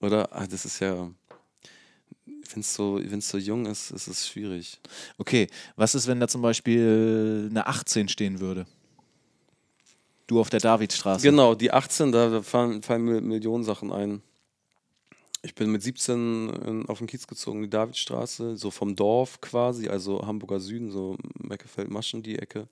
Speaker 1: oder ah, das ist ja, wenn es so, wenn's so jung ist, ist es schwierig.
Speaker 2: Okay, was ist, wenn da zum Beispiel eine 18 stehen würde? Du auf der Davidstraße.
Speaker 1: Genau, die 18, da, fallen, fallen mir Millionen Sachen ein. Ich bin mit 17 in, auf den Kiez gezogen, die Davidstraße, so vom Dorf quasi, also Hamburger Süden, so Meckefeld-Maschen, die Ecke.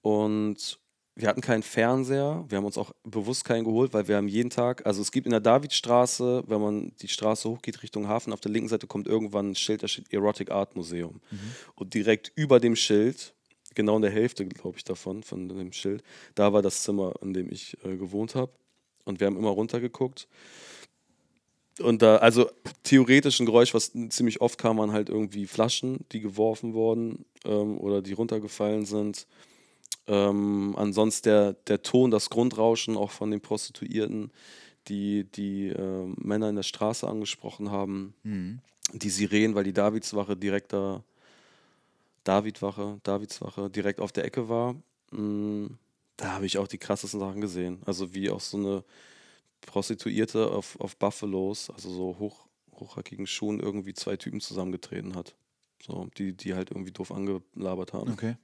Speaker 1: Und wir hatten keinen Fernseher, wir haben uns auch bewusst keinen geholt, weil wir haben jeden Tag, also es gibt in der Davidstraße, wenn man die Straße hochgeht Richtung Hafen, auf der linken Seite kommt irgendwann ein Schild, da steht Erotic Art Museum. Und direkt über dem Schild, genau in der Hälfte, glaube ich, davon, von dem Schild, da war das Zimmer, in dem ich äh, gewohnt habe. Und wir haben immer runtergeguckt. Und da, also theoretisch ein Geräusch, was ziemlich oft kam, waren halt irgendwie Flaschen, die geworfen wurden ähm, oder die runtergefallen sind. Ähm, ansonsten der, der Ton, das Grundrauschen auch von den Prostituierten, die die äh, Männer in der Straße angesprochen haben.
Speaker 2: Mhm.
Speaker 1: Die Sirenen, weil die Davidswache direkt da, Davidwache, Davidswache direkt auf der Ecke war. Mm, Da habe ich auch die krassesten Sachen gesehen. Also wie auch so eine Prostituierte auf, auf Buffalos, also so hoch, hochhackigen Schuhen, irgendwie zwei Typen zusammengetreten hat. So, die, die halt irgendwie doof angelabert haben.
Speaker 2: Okay.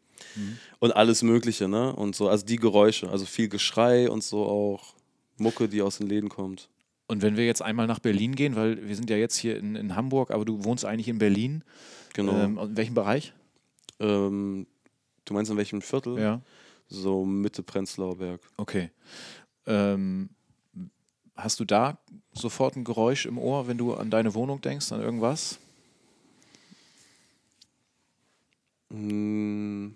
Speaker 1: Und alles Mögliche, ne? Und so, also die Geräusche, also viel Geschrei und so auch Mucke, die aus den Läden kommt.
Speaker 2: Und wenn wir jetzt einmal nach Berlin gehen, weil wir sind ja jetzt hier in, in Hamburg, aber du wohnst eigentlich in Berlin.
Speaker 1: Genau.
Speaker 2: Ähm, in welchem Bereich?
Speaker 1: Ähm, du meinst in welchem Viertel?
Speaker 2: Ja.
Speaker 1: So Mitte Prenzlauer Berg.
Speaker 2: Okay. Ähm, hast du da sofort ein Geräusch im Ohr, wenn du an deine Wohnung denkst, an irgendwas?
Speaker 1: Hm.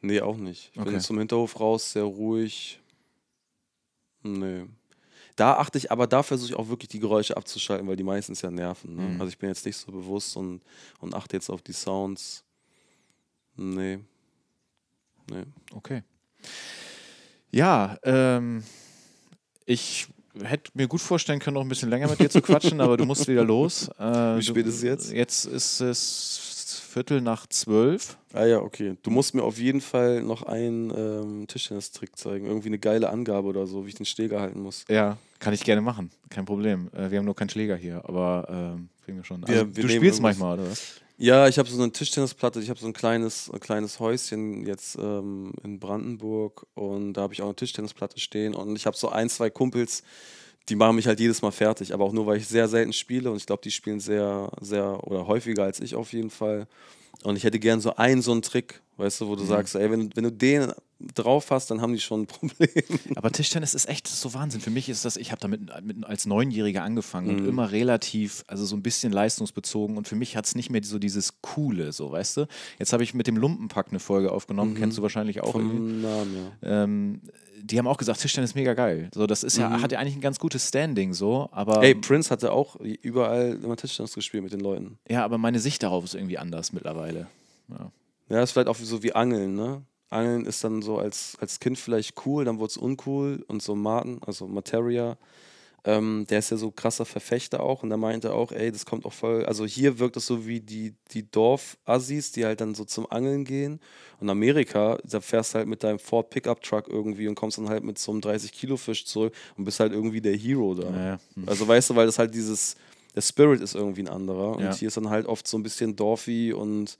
Speaker 1: Nee, auch nicht. Ich
Speaker 2: Okay.
Speaker 1: bin zum Hinterhof raus, sehr ruhig. Nee. Da achte ich, aber da versuche ich auch wirklich die Geräusche abzuschalten, weil die meistens ja nerven. Ne?
Speaker 2: Mhm.
Speaker 1: Also ich bin jetzt nicht so bewusst und, und achte jetzt auf die Sounds. Nee. Nee.
Speaker 2: Okay. Ja, ähm, ich hätte mir gut vorstellen können, noch ein bisschen länger mit dir zu quatschen, aber du musst wieder los. Äh,
Speaker 1: Wie spät ist es jetzt?
Speaker 2: Jetzt ist es Viertel nach zwölf.
Speaker 1: Ah ja, okay. Du musst mir auf jeden Fall noch einen ähm, Tischtennis-Trick zeigen. Irgendwie eine geile Angabe oder so, wie ich den Schläger halten muss.
Speaker 2: Ja, kann ich gerne machen. Kein Problem. Äh, wir haben nur keinen Schläger hier, aber ähm, kriegen wir schon. Also,
Speaker 1: wir
Speaker 2: du spielst manchmal, oder was?
Speaker 1: Ja, ich habe so eine Tischtennisplatte, ich habe so ein kleines, ein kleines Häuschen jetzt ähm, in Brandenburg und da habe ich auch eine Tischtennisplatte stehen und ich habe so ein, zwei Kumpels, die machen mich halt jedes Mal fertig, aber auch nur, weil ich sehr selten spiele und ich glaube, die spielen sehr, sehr oder häufiger als ich auf jeden Fall. Und ich hätte gern so einen, so einen Trick, weißt du, wo du sagst, ey, wenn, wenn du den drauf hast, dann haben die schon ein Problem.
Speaker 2: Aber Tischtennis ist echt so Wahnsinn. Für mich ist das, ich habe damit mit, als Neunjähriger angefangen und
Speaker 1: Mhm.
Speaker 2: immer relativ, also so ein bisschen leistungsbezogen und für mich hat es nicht mehr so dieses Coole, so, weißt du? Jetzt habe ich mit dem Lumpenpack eine Folge aufgenommen, kennst du wahrscheinlich auch. irgendwie.
Speaker 1: Vom Namen, ja.
Speaker 2: Ähm, die haben auch gesagt, Tischtennis ist mega geil. So, das ist ja, hat ja eigentlich ein ganz gutes Standing, so, aber
Speaker 1: Ey, Prince hatte auch überall immer Tischtennis gespielt mit den Leuten.
Speaker 2: ja, aber meine Sicht darauf ist irgendwie anders mittlerweile. Ja.
Speaker 1: Ja, ist vielleicht auch so wie Angeln, ne? Angeln ist dann so als, als Kind vielleicht cool, dann wurde es uncool und so Martin, also Materia, ähm, der ist ja so krasser Verfechter auch und der meinte auch, ey, das kommt auch voll, also hier wirkt es so wie die, die Dorf-Assis, die halt dann so zum Angeln gehen und Amerika, da fährst du halt mit deinem Ford Pickup Truck irgendwie und kommst dann halt mit so einem 30-Kilo-Fisch zurück und bist halt irgendwie der Hero da.
Speaker 2: Naja, hm.
Speaker 1: Also weißt du, weil das halt dieses, der Spirit ist irgendwie ein anderer und
Speaker 2: Ja.
Speaker 1: hier ist dann halt oft so ein bisschen Dorfi und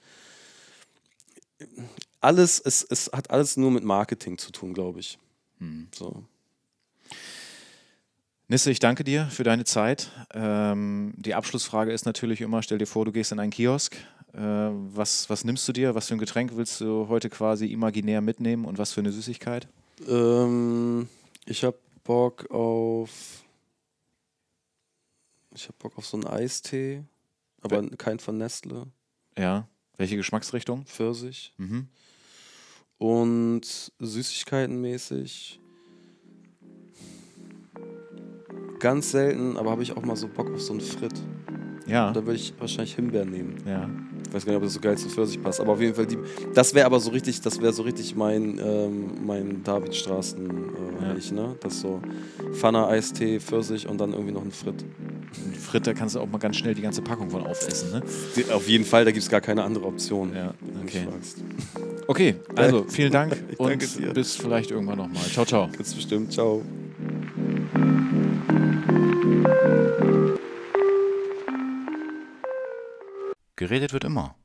Speaker 1: alles, es, es hat alles nur mit Marketing zu tun, glaube ich.
Speaker 2: Hm.
Speaker 1: So.
Speaker 2: Nisse, ich danke dir für deine Zeit. Ähm, die Abschlussfrage ist natürlich immer, stell dir vor, du gehst in einen Kiosk. Äh, was, was nimmst du dir? Was für ein Getränk willst du heute quasi imaginär mitnehmen und was für eine Süßigkeit?
Speaker 1: Ähm, ich habe Bock auf. Ich habe Bock auf so einen Eistee, aber kein von Nestle,
Speaker 2: Ja. Welche Geschmacksrichtung?
Speaker 1: Pfirsich.
Speaker 2: Mhm.
Speaker 1: Und Süßigkeitenmäßig. Ganz selten, aber habe ich auch mal so Bock auf so einen Fritt.
Speaker 2: Ja.
Speaker 1: Da würde ich wahrscheinlich Himbeeren nehmen.
Speaker 2: Ja.
Speaker 1: Ich weiß gar nicht, ob das so geil zu Pfirsich passt, aber auf jeden Fall die. Das wäre aber so richtig, das wäre so richtig mein, ähm, mein Davidstraßen äh,
Speaker 2: Ja.
Speaker 1: ich, ne? Das so Pfanne, Eistee, Pfirsich und dann irgendwie noch ein Fritt.
Speaker 2: Und Fritter kannst du auch mal ganz schnell die ganze Packung von aufessen, ne?
Speaker 1: Auf jeden Fall, da gibt es gar keine andere Option.
Speaker 2: Ja, okay. Okay, also vielen Dank
Speaker 1: Ich
Speaker 2: und bis vielleicht irgendwann nochmal. Ciao, ciao.
Speaker 1: Ganz bestimmt. Ciao.
Speaker 2: Geredet wird immer.